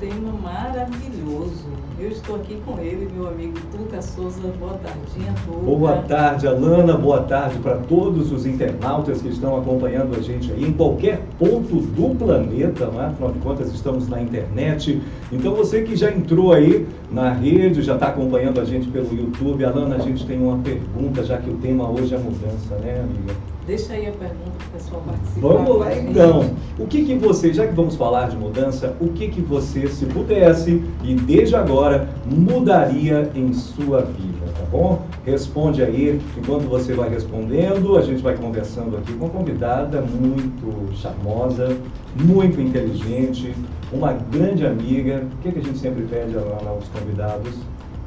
tema maravilhoso. Eu estou aqui com ele, meu amigo Tuca Souza. Boa tardinha, Tuca. Boa tarde, Alana. Boa tarde para todos os internautas que estão acompanhando a gente aí em qualquer ponto do planeta, né? afinal de contas estamos na internet. Então você que já entrou aí na rede, já está acompanhando a gente pelo YouTube. Alana, a gente tem uma pergunta, já que o tema hoje é mudança, né, amiga? Deixa aí a pergunta para o pessoal participar. Vamos lá então. O que, que você, já que vamos falar de mudança, o que, que você, se pudesse e desde agora, mudaria em sua vida, tá bom? Responde aí, enquanto você vai respondendo, a gente vai conversando aqui com uma convidada muito charmosa, muito inteligente, uma grande amiga. O que, que a gente sempre pede aos convidados?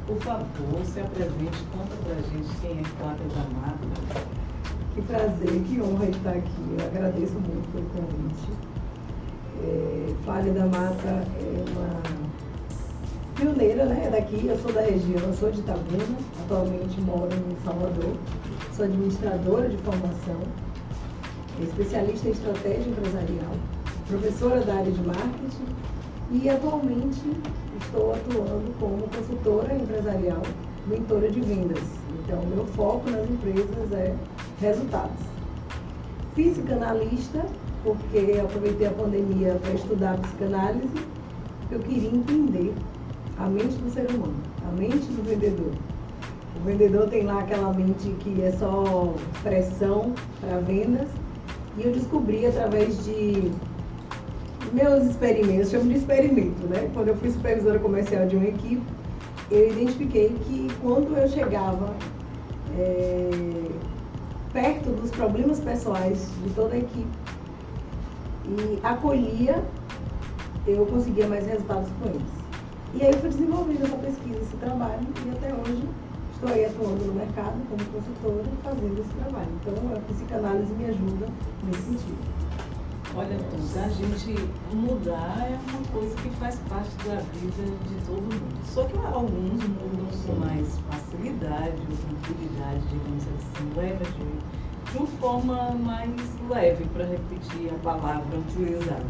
Por favor, se apresente, conta pra gente quem é Flávia da Mata. Que prazer, que honra estar aqui. Eu agradeço muito pelo convite. É, da Mata é uma pioneira, né? É daqui, eu sou da região, eu sou de Itabuna, atualmente moro em Salvador. Sou administradora de formação, especialista em estratégia empresarial, professora da área de marketing e atualmente estou atuando como consultora empresarial, mentora de vendas. Então, meu foco nas empresas é resultados. Psicanalista, porque aproveitei a pandemia para estudar psicanálise, eu queria entender a mente do ser humano, a mente do vendedor. O vendedor tem lá aquela mente que é só pressão para vendas, e eu descobri através de meus experimentos, chamo de experimento, né? Quando eu fui supervisora comercial de uma equipe, eu identifiquei que quando eu chegava é, perto dos problemas pessoais de toda a equipe e acolhia, eu conseguia mais resultados com eles. E aí fui desenvolvendo essa pesquisa, esse trabalho, e até hoje estou aí atuando no mercado como consultora fazendo esse trabalho. Então a psicanálise me ajuda nesse sentido. Olha, a gente mudar é uma coisa que faz parte da vida de todo mundo. Só que alguns mudam com mais facilidade ou tranquilidade, digamos assim, leva de uma forma mais leve, para repetir a palavra utilizada.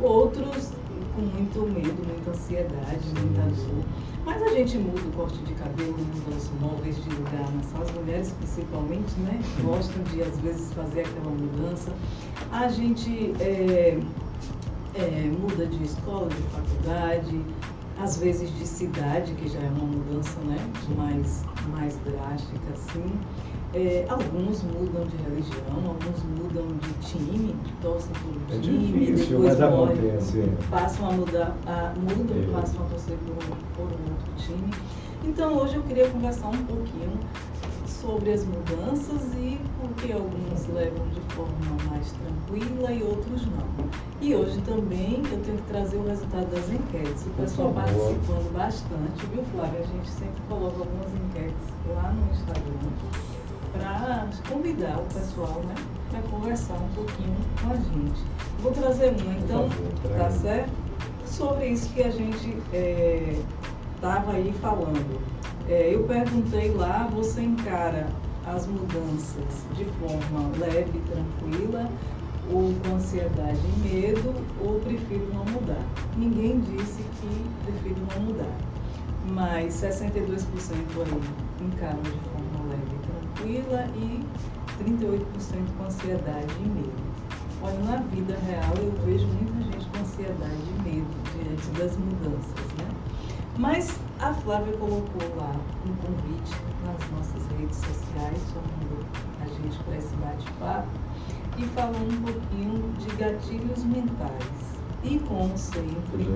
Outros com muito medo, muita ansiedade, muita dor. Mas a gente muda o corte de cabelo, muda os móveis de lugar, as mulheres principalmente, né? Gostam de às vezes fazer aquela mudança. A gente é, é, muda de escola, de faculdade, às vezes de cidade, que já é uma mudança né, mais, mais drástica, assim. É, alguns mudam de religião, alguns mudam de time, torcem por um é time, difícil, depois mas morrem, acontece. passam a mudar, a, mudam É. passam a torcer por, um- por um outro time. Então hoje eu queria conversar um pouquinho sobre as mudanças e por que alguns levam de forma mais tranquila e outros não. E hoje também eu tenho que trazer o resultado das enquetes. O pessoal participando bastante, viu, Flávia? A gente sempre coloca algumas enquetes lá no Instagram para convidar o pessoal, né, para conversar um pouquinho com a gente. Vou trazer uma, então, tá certo? Sobre isso que a gente estava aí falando. É, eu perguntei lá, você encara as mudanças de forma leve, tranquila, ou com ansiedade e medo, ou prefiro não mudar? Ninguém disse que prefiro não mudar, mas 62% aí encaram de forma tranquila e 38% com ansiedade e medo. Olha, na vida real eu vejo muita gente com ansiedade e medo diante das mudanças, né? Mas a Flávia colocou lá um convite nas nossas redes sociais, chamando a gente para esse bate-papo e falou um pouquinho de gatilhos mentais. E como sempre,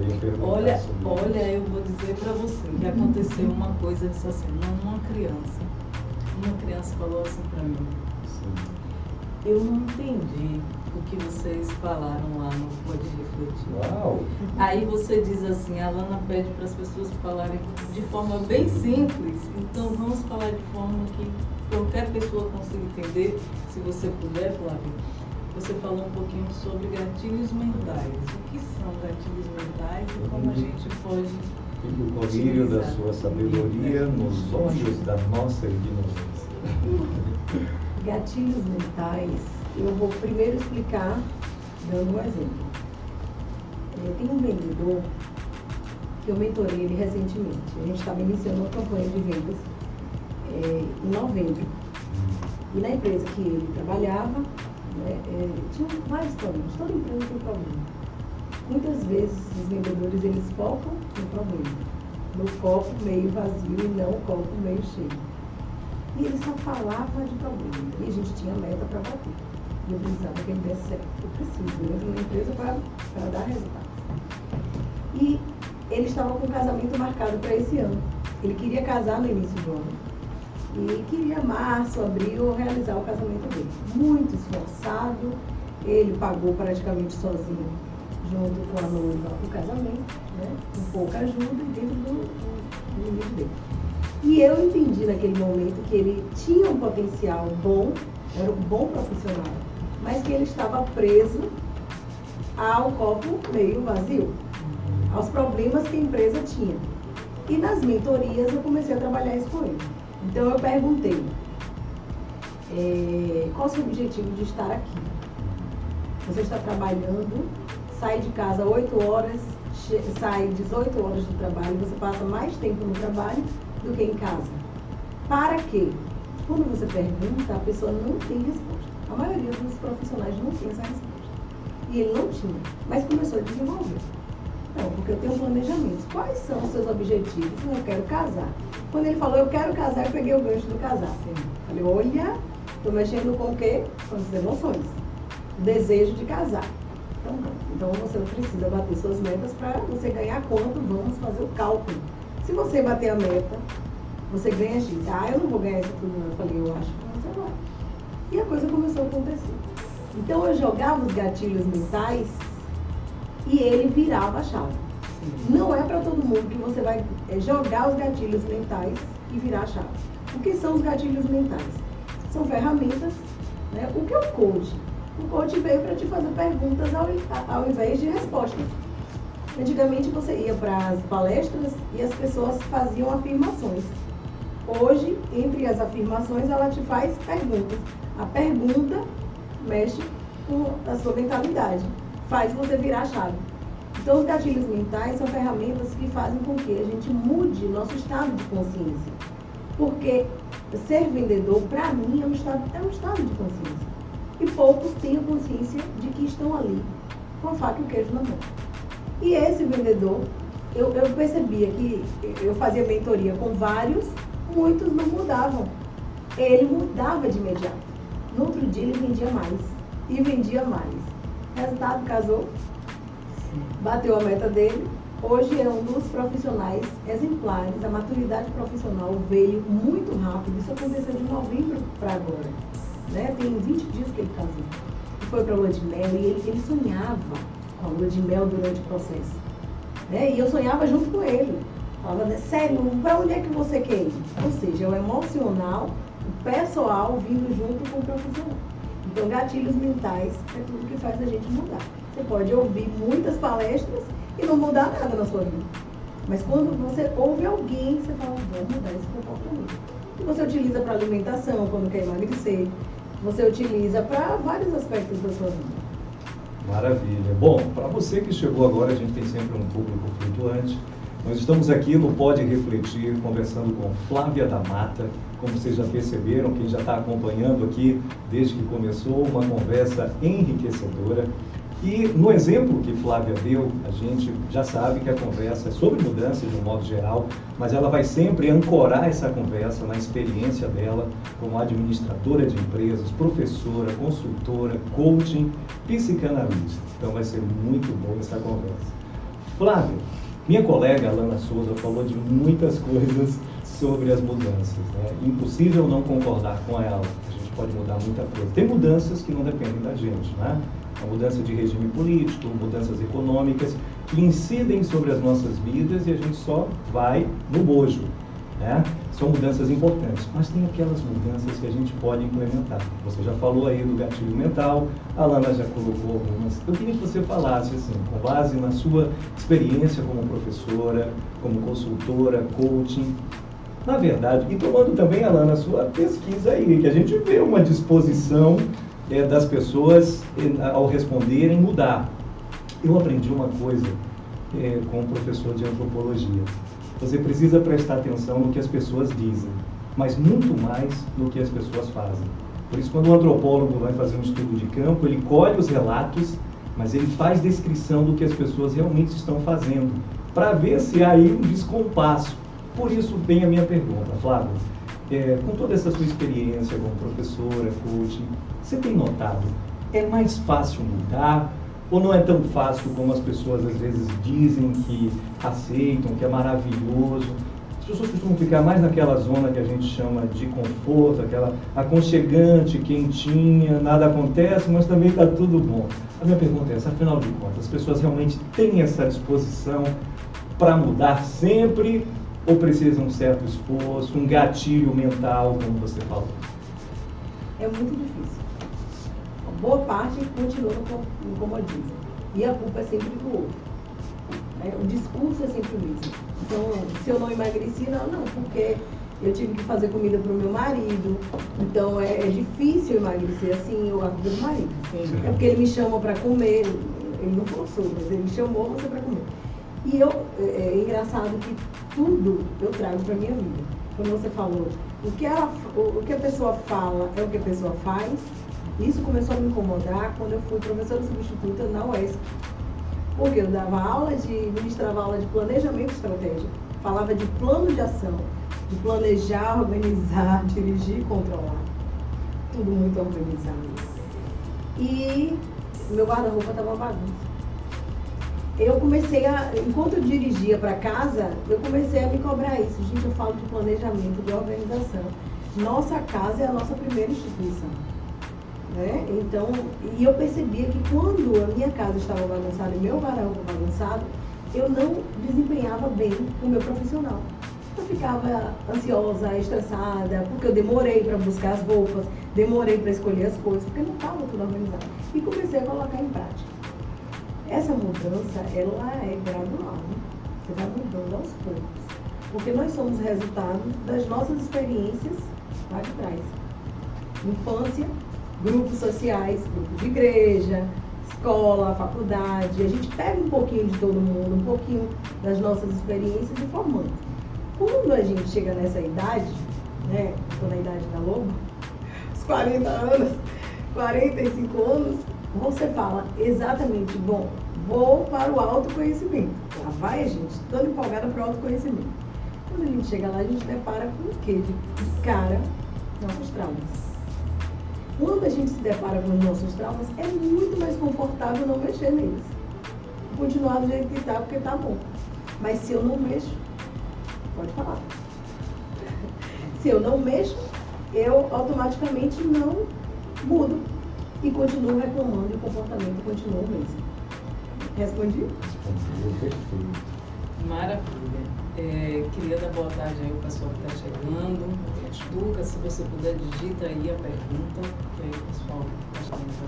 olha, olha, eu vou dizer para você que aconteceu uma coisa essa semana, uma criança. Uma criança falou assim para mim, eu não entendi o que vocês falaram lá no Pode Refletir. Uau! Aí você diz assim, a Lana pede para as pessoas falarem de forma bem simples, então vamos falar de forma que qualquer pessoa consiga entender, se você puder, Flávia. Você falou um pouquinho sobre gatilhos mentais. O que são gatilhos mentais e como a gente pode. O colírio da sua sabedoria nos olhos da nossa ignorância. Gatilhos mentais, eu vou primeiro explicar dando um exemplo. Eh, Tem um vendedor que eu mentorei ele recentemente. A gente estava iniciando uma campanha de vendas é, em novembro. E na empresa que ele trabalhava, né, é, tinha vários problemas. Toda empresa tem problema. Muitas vezes os vendedores eles focam no problema, no copo meio vazio e não o copo meio cheio. E ele só falava de problema. E a gente tinha meta para bater. E eu precisava que ele desse certo. Eu preciso, entro numa empresa para dar resultados. E ele estava com o casamento marcado para esse ano. Ele queria casar no início do ano. E queria março, abril, realizar o casamento dele. Muito esforçado, ele pagou praticamente sozinho, junto com a noiva, o casamento, né? com pouca ajuda dentro do, do limite dele. E eu entendi naquele momento que ele tinha um potencial bom, era um bom profissional, mas que ele estava preso ao copo meio vazio aos problemas que a empresa tinha. E nas mentorias eu comecei a trabalhar isso com ele. Então eu perguntei, é, qual o seu objetivo de estar aqui? Você está trabalhando, sai de casa 8 horas, sai 18 horas do trabalho, você passa mais tempo no trabalho do que em casa. Para quê? Quando você pergunta, a pessoa não tem resposta. A maioria dos profissionais não tem essa resposta. E ele não tinha, mas começou a desenvolver. Não, porque eu tenho um planejamento. Quais são os seus objetivos? Eu quero casar. Quando ele falou, eu quero casar, eu peguei o gancho do casar. Falei, olha, estou mexendo com o quê? Com as emoções. O desejo de casar. Então, então você precisa bater suas metas para você ganhar quanto, vamos fazer o cálculo. Se você bater a meta, você ganha X. Ah, eu não vou ganhar isso tudo. Eu falei, eu acho que você vai. E a coisa começou a acontecer. Então eu jogava os gatilhos mentais e ele virava a chave. Não é para todo mundo que você vai é, jogar os gatilhos mentais e virar a chave. O que são os gatilhos mentais? São ferramentas. Né? O que é o coach? O coach veio para te fazer perguntas ao, ao invés de respostas. Antigamente você ia para as palestras e as pessoas faziam afirmações. Hoje, entre as afirmações, ela te faz perguntas. A pergunta mexe com a sua mentalidade faz você virar a chave. Então, os gatilhos mentais são ferramentas que fazem com que a gente mude nosso estado de consciência. Porque ser vendedor, para mim, é um, estado, é um estado de consciência. E poucos têm consciência de que estão ali, com a faca e o queijo na mão. E esse vendedor, eu, eu percebia que eu fazia mentoria com vários, muitos não mudavam. Ele mudava de imediato. No outro dia ele vendia mais. E vendia mais. Resultado, casou, bateu a meta dele. Hoje é um dos profissionais exemplares. A maturidade profissional veio muito rápido. Isso aconteceu de novembro para agora. Né? Tem 20 dias que ele casou. Foi para a lua de mel e ele, ele sonhava com a lua de mel durante o processo. Né? E eu sonhava junto com ele. Falava, né, sério, para onde é que você quer ir? Ou seja, é o emocional, o pessoal vindo junto com o profissional. Então, gatilhos mentais é tudo que faz a gente mudar. Você pode ouvir muitas palestras e não mudar nada na sua vida. Mas quando você ouve alguém, você fala, vou mudar esse comportamento. E você utiliza para alimentação, quando quer emagrecer. Você utiliza para vários aspectos da sua vida. Maravilha. Bom, para você que chegou agora, a gente tem sempre um público flutuante. Nós estamos aqui no Pode Refletir, conversando com Flávia da Mata. Como vocês já perceberam, quem já está acompanhando aqui desde que começou, uma conversa enriquecedora. E no exemplo que Flávia deu, a gente já sabe que a conversa é sobre mudança de um modo geral, mas ela vai sempre ancorar essa conversa na experiência dela como administradora de empresas, professora, consultora, coaching, psicanalista. Então vai ser muito boa essa conversa. Flávia, minha colega Alana Souza falou de muitas coisas sobre as mudanças. Né? Impossível não concordar com ela. A gente pode mudar muita coisa. Tem mudanças que não dependem da gente, né? A mudança de regime político, mudanças econômicas que incidem sobre as nossas vidas e a gente só vai no bojo. Né? São mudanças importantes, mas tem aquelas mudanças que a gente pode implementar. Você já falou aí do gatilho mental, a Lana já colocou algumas. Eu queria que você falasse, assim, com base na sua experiência como professora, como consultora, coaching, na verdade, e tomando também, Alana, a sua pesquisa aí, que a gente vê uma disposição é, das pessoas, ao responderem, mudar. Eu aprendi uma coisa é, com um professor de antropologia. Você precisa prestar atenção no que as pessoas dizem, mas muito mais no que as pessoas fazem. Por isso, quando o antropólogo vai fazer um estudo de campo, ele colhe os relatos, mas ele faz descrição do que as pessoas realmente estão fazendo, para ver se há aí um descompasso. Por isso vem a minha pergunta, Flávio. É, com toda essa sua experiência como professora, coach, você tem notado, é mais fácil mudar ou não é tão fácil como as pessoas às vezes dizem que aceitam, que é maravilhoso? As pessoas costumam ficar mais naquela zona que a gente chama de conforto, aquela aconchegante, quentinha, nada acontece, mas também está tudo bom. A minha pergunta é essa, afinal de contas, as pessoas realmente têm essa disposição para mudar sempre ou precisam um certo esforço, um gatilho mental, como você falou? É muito difícil boa parte continua no comodismo. E a culpa é sempre do outro. É, o discurso é sempre o mesmo. Então, se eu não emagreci, não, não, porque eu tive que fazer comida para o meu marido. Então, é, é, difícil emagrecer assim, eu a culpa do marido. Sim. É porque ele me chama para comer. Ele não forçou, mas ele me chamou você para comer. E eu, é, é, engraçado que tudo eu trago para minha vida. Como você falou, o que, ela, o, o que a pessoa fala é o que a pessoa faz isso começou a me incomodar quando eu fui professora substituta na UESC. Porque eu dava aula de, ministrava aula de planejamento estratégico, falava de plano de ação, de planejar, organizar, dirigir e controlar. Tudo muito organizado. E meu guarda-roupa estava bagunça. Eu comecei a, enquanto eu dirigia para casa, eu comecei a me cobrar isso. Gente, eu falo de planejamento, de organização. Nossa casa é a nossa primeira instituição. Né? Então, e eu percebia que quando a minha casa estava bagunçada e meu varal bagunçado, eu não desempenhava bem o meu profissional. Eu ficava ansiosa, estressada, porque eu demorei para buscar as roupas, demorei para escolher as coisas, porque não estava tudo organizado. E comecei a colocar em prática. Essa mudança, ela é gradual. Né? Você vai mudando aos poucos. Porque nós somos resultado das nossas experiências lá de trás. Infância, grupos sociais, grupos de igreja, escola, faculdade. A gente pega um pouquinho de todo mundo, um pouquinho das nossas experiências e formando. Quando a gente chega nessa idade, né, estou na idade da loba, os 40 anos, 45 anos, você fala exatamente, bom, vou para o autoconhecimento. Lá vai a gente, toda empolgada para o autoconhecimento. Quando a gente chega lá, a gente depara com o quê? De cara, nossos traumas quando a gente se depara com os nossos traumas, é muito mais confortável não mexer neles. Continuar do jeito que está, porque está bom. Mas se eu não mexo, pode falar. Se eu não mexo, eu automaticamente não mudo e continuo reclamando e o comportamento continua o mesmo. Respondi? Respondi, perfeito. Maravilha. É, queria dar boa tarde aí ao pessoal que está chegando. Lucas, se você puder, digita aí a pergunta, que aí o pessoal está chegando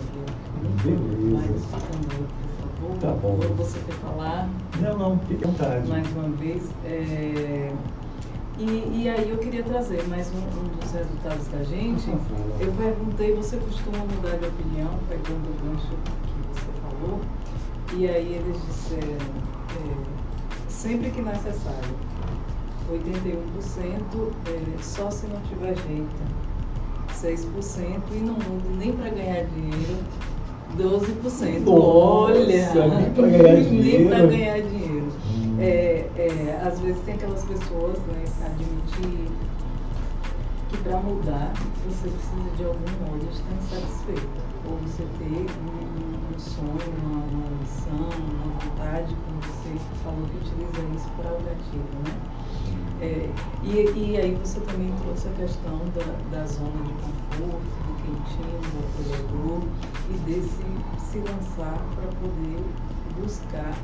Beleza. Mais também, por favor. Tá bom. Ou você quer falar? Não, não, fique à vontade. Mais uma vez. É... E, e, aí eu queria trazer mais um, um dos resultados da gente. Eu perguntei, você costuma mudar de opinião, pegando o gancho que você falou, e aí eles disseram. É, sempre que necessário. 81% é, só se não tiver jeito. 6% e não muda nem para ganhar dinheiro. 12%. Nossa, Olha! Nem para ganhar dinheiro. É, é, às vezes tem aquelas pessoas, né, admitir que para mudar você precisa de algum modo estar insatisfeito. Ou você ter um, um sonho, uma, uma missão, uma vontade, como você falou que utiliza isso para o gatilho, né? É, e, e aí você também trouxe a questão da, da zona de conforto, do quentinho, do apoiador e desse se lançar para poder buscar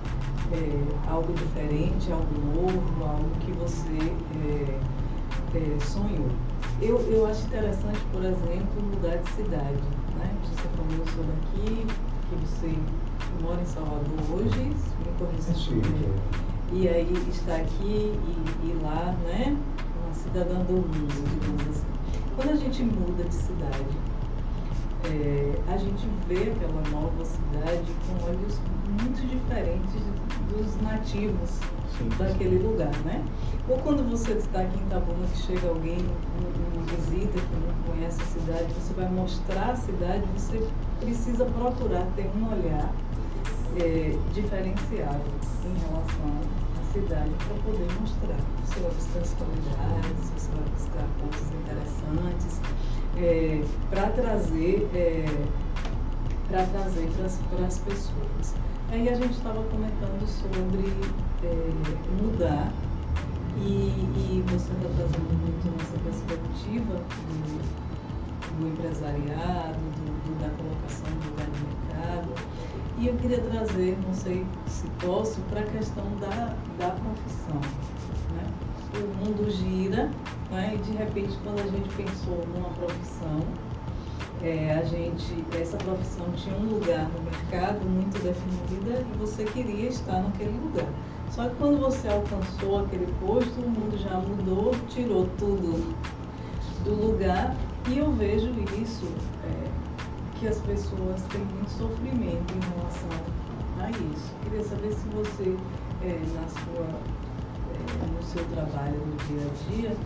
é, algo diferente, algo novo, algo que você é, é, sonhou. Eu, eu acho interessante, por exemplo, mudar de cidade. Né? Você falou, eu sou daqui, que você mora em Salvador hoje, me corrija se e aí está aqui e, e lá, né? Uma cidadã do mundo, digamos assim. Quando a gente muda de cidade, é, a gente vê aquela nova cidade com olhos muito diferentes dos nativos Sim. daquele lugar, né? Ou quando você está aqui em Itabuna, que chega alguém, uma visita, que não conhece a cidade, você vai mostrar a cidade, você precisa procurar ter um olhar é, diferenciado em relação à cidade para poder mostrar. Você vai buscar as qualidades, você vai buscar pontos interessantes, é, para trazer é, para trazer para as pessoas. Aí a gente estava comentando sobre é, mudar e, e você está trazendo muito nessa perspectiva do, do empresariado, do, do, da colocação do lugar no mercado. E eu queria trazer, não sei se posso, para a questão da, da profissão. O mundo gira né? e de repente quando a gente pensou numa profissão, é, a gente, essa profissão tinha um lugar no mercado muito definida e você queria estar naquele lugar. Só que quando você alcançou aquele posto, o mundo já mudou, tirou tudo do lugar e eu vejo isso, é, que as pessoas têm muito sofrimento em relação a isso. Queria saber se você, é, na sua, no seu trabalho no dia a dia,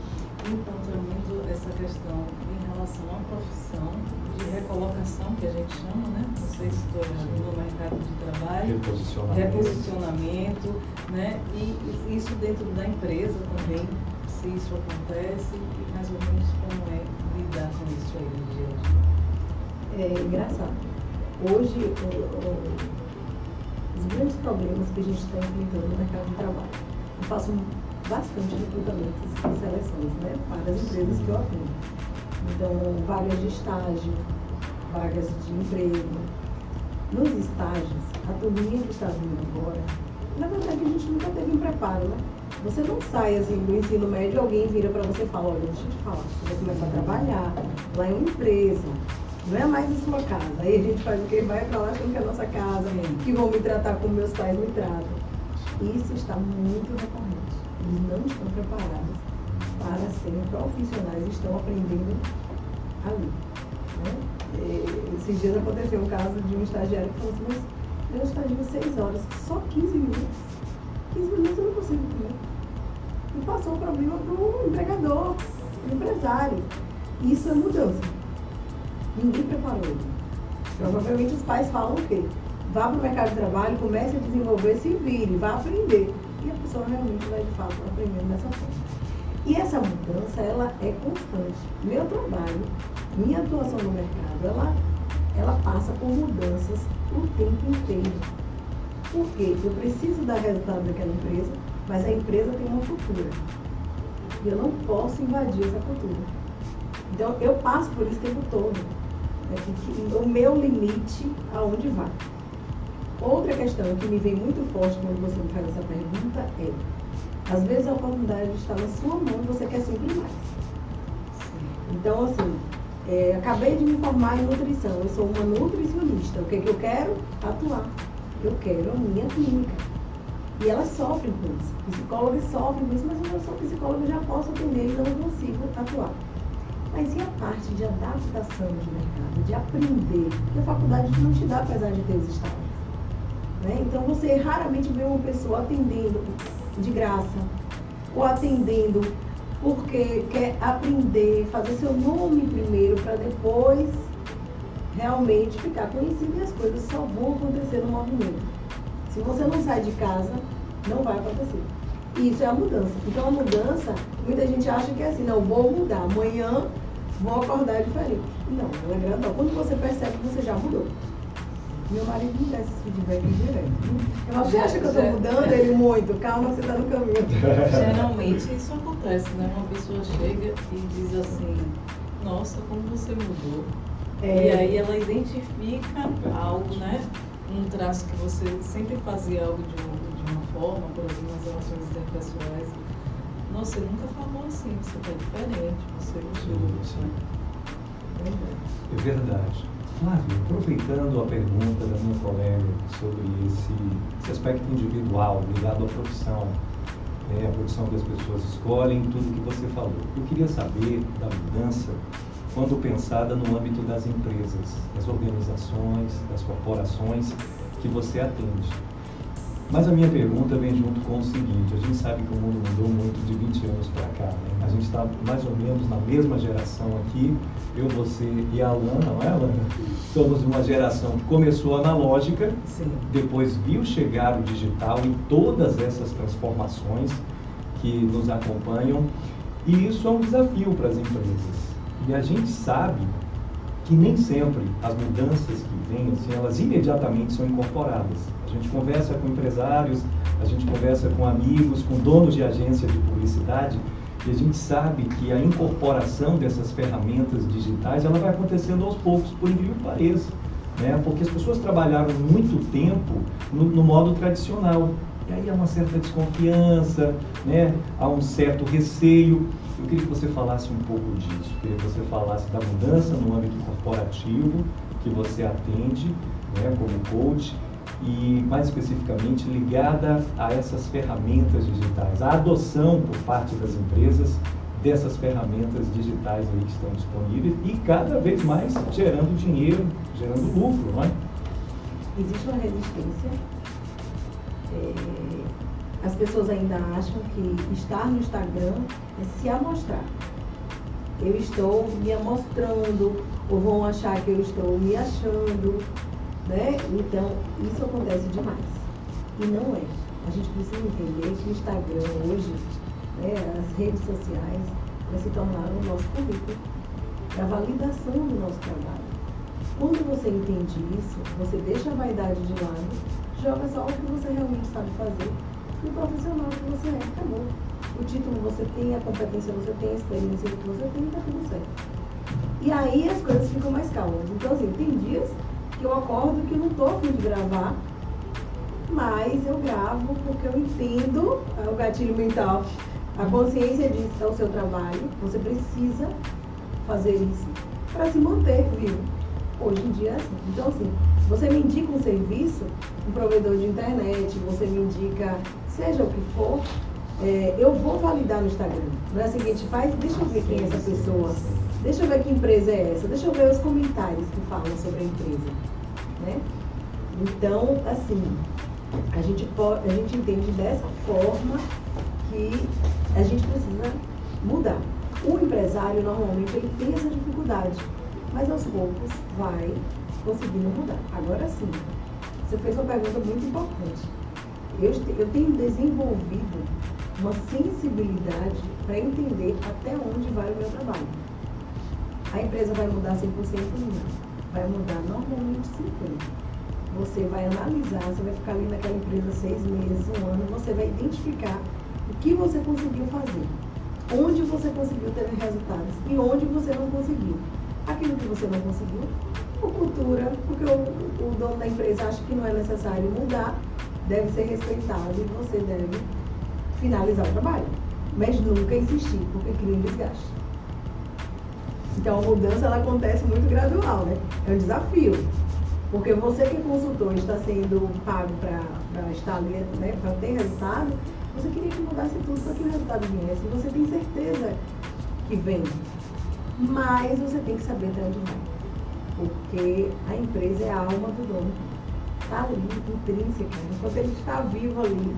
encontra muito essa questão em relação à profissão de recolocação, que a gente chama, né? Não sei se estou no mercado de trabalho. Reposicionamento. Reposicionamento, né? E isso dentro da empresa também, se isso acontece e mais ou menos como é lidar com isso aí no dia a dia. É engraçado. Hoje, o, o, os grandes problemas que a gente está enfrentando no mercado de trabalho. Eu faço bastante recrutamentos e seleções, né? Para as empresas que eu atendo. Então, vagas de estágio, vagas de emprego. Nos estágios, a turminha que está vindo agora, na verdade a gente nunca teve um preparo, né? Você não sai assim do ensino médio alguém vira para você e fala, olha, deixa eu te falar, você vai começar a trabalhar lá em uma empresa, não é mais a sua casa. Aí a gente faz o que? Vai para lá achando que é a nossa casa, que vão me tratar como meus pais me tratam. Isso está muito recorrente. Eles não estão preparados para serem profissionais, estão aprendendo ali. Né? Esses dias aconteceu um caso de um estagiário que falou assim, mas eu estagio seis horas, só 15 minutos. 15 minutos eu não consigo comer. E passou o problema para o empregador, o empresário. Isso é mudança. Ninguém preparou. Provavelmente os pais falam o quê? Vá para o mercado de trabalho, comece a desenvolver, se vire, vá aprender. E a pessoa realmente vai de fato aprendendo dessa forma. E essa mudança, ela é constante. Meu trabalho, minha atuação no mercado, ela, ela passa por mudanças o tempo inteiro. Porque eu preciso dar resultado daquela empresa, mas a empresa tem uma cultura. E eu não posso invadir essa cultura. Então eu passo por isso o tempo todo. É o meu limite aonde vai. Outra questão que me vem muito forte quando você me faz essa pergunta é, às vezes a oportunidade está na sua mão e você quer sempre mais. Então, assim, é, acabei de me formar em nutrição, eu sou uma nutricionista. O que, é que eu quero? Atuar. Eu quero a minha clínica. E elas sofrem com isso. Psicólogas sofrem com isso, mas eu sou psicóloga, já posso atender e não consigo atuar. Mas e a parte de adaptação de mercado, de aprender? Que a faculdade não te dá, apesar de ter os estágios. Né? Então você raramente vê uma pessoa atendendo de graça ou atendendo porque quer aprender, fazer seu nome primeiro para depois realmente ficar conhecido e as coisas só vão acontecer no movimento. Se você não sai de casa, não vai acontecer. Isso é a mudança. Então a mudança, muita gente acha que é assim, não, vou mudar, amanhã vou acordar diferente. Não, não é gradual. Quando você percebe que você já mudou. Meu marido me dá esse feedback direto. Você acha que eu estou mudando ele muito? Calma, você está no caminho. Geralmente isso acontece, né? Uma pessoa chega e diz assim, nossa, como você mudou. É. E aí ela identifica algo, né? Um traço que você sempre fazia algo de, um, de uma forma, por exemplo, nas relações interpessoais. Nossa, você nunca falou assim, você está diferente, você mudou. Né? É verdade. Flávio, aproveitando a pergunta da minha colega sobre esse, esse aspecto individual ligado à profissão, é, a profissão que as pessoas escolhem, tudo que você falou. Eu queria saber da mudança quando pensada no âmbito das empresas, das organizações, das corporações que você atende. Mas a minha pergunta vem junto com o seguinte: a gente sabe que o mundo mudou muito de 20 anos para cá. Né? A gente está mais ou menos na mesma geração aqui, eu, você e a Alana, não é, Alana? Somos uma geração que começou analógica, Sim. depois viu chegar o digital e todas essas transformações que nos acompanham. E isso é um desafio para as empresas. E a gente sabe que nem sempre as mudanças que vêm, assim, elas imediatamente são incorporadas. A gente conversa com empresários, a gente conversa com amigos, com donos de agência de publicidade, e a gente sabe que a incorporação dessas ferramentas digitais ela vai acontecendo aos poucos, por incrível que pareça. Né? Porque as pessoas trabalharam muito tempo no, no modo tradicional. E aí há uma certa desconfiança, né? há um certo receio. Eu queria que você falasse um pouco disso, queria que você falasse da mudança no âmbito corporativo que você atende né, como coach e mais especificamente ligada a essas ferramentas digitais, a adoção por parte das empresas dessas ferramentas digitais aí que estão disponíveis e cada vez mais gerando dinheiro, gerando lucro, não é? Existe uma resistência. É, as pessoas ainda acham que estar no Instagram é se amostrar. Eu estou me amostrando, ou vão achar que eu estou me achando, né? Então, isso acontece demais. E não é. A gente precisa entender que o Instagram hoje, né, as redes sociais, vai se tornar o nosso currículo, é a validação do nosso trabalho. Quando você entende isso, você deixa a vaidade de lado, joga só o que você realmente sabe fazer e o profissional que você é, acabou. O título você tem, a competência você tem, a experiência que você tem, está tudo certo. E aí as coisas ficam mais calmas. Então, assim, tem dias que eu acordo que eu não estou afim de gravar, mas eu gravo porque eu entendo é o gatilho mental. A consciência que é o seu trabalho, você precisa fazer isso para se manter vivo. Hoje em dia é assim. Então, assim, você me indica um serviço, um provedor de internet, você me indica, seja o que for, é, eu vou validar no Instagram. Não é o seguinte, faz, deixa eu ver quem é essa pessoa, deixa eu ver que empresa é essa, deixa eu ver os comentários que falam sobre a empresa. Né? Então, assim, a gente, pode, a gente entende dessa forma que a gente precisa mudar. O empresário normalmente ele tem essa dificuldade, mas aos poucos vai conseguindo mudar. Agora sim, você fez uma pergunta muito importante. Eu, eu tenho desenvolvido uma sensibilidade para entender até onde vai o meu trabalho. A empresa vai mudar 100% não vai mudar normalmente 50. Você vai analisar, você vai ficar ali naquela empresa seis meses, um ano, você vai identificar o que você conseguiu fazer, onde você conseguiu ter resultados e onde você não conseguiu. Aquilo que você não conseguiu, por cultura, porque o, o dono da empresa acha que não é necessário mudar, deve ser respeitado e você deve finalizar o trabalho. Mas nunca insistir, porque cria um desgaste. Então a mudança ela acontece muito gradual, né? É um desafio. Porque você que é consultor está sendo pago para estar ali, né, para ter resultado, você queria que mudasse tudo para que o resultado viesse. Você tem certeza que vem. Mas você tem que saber até onde vai. Porque a empresa é a alma do dono. Está ali, intrínseca. Enquanto ele está vivo ali,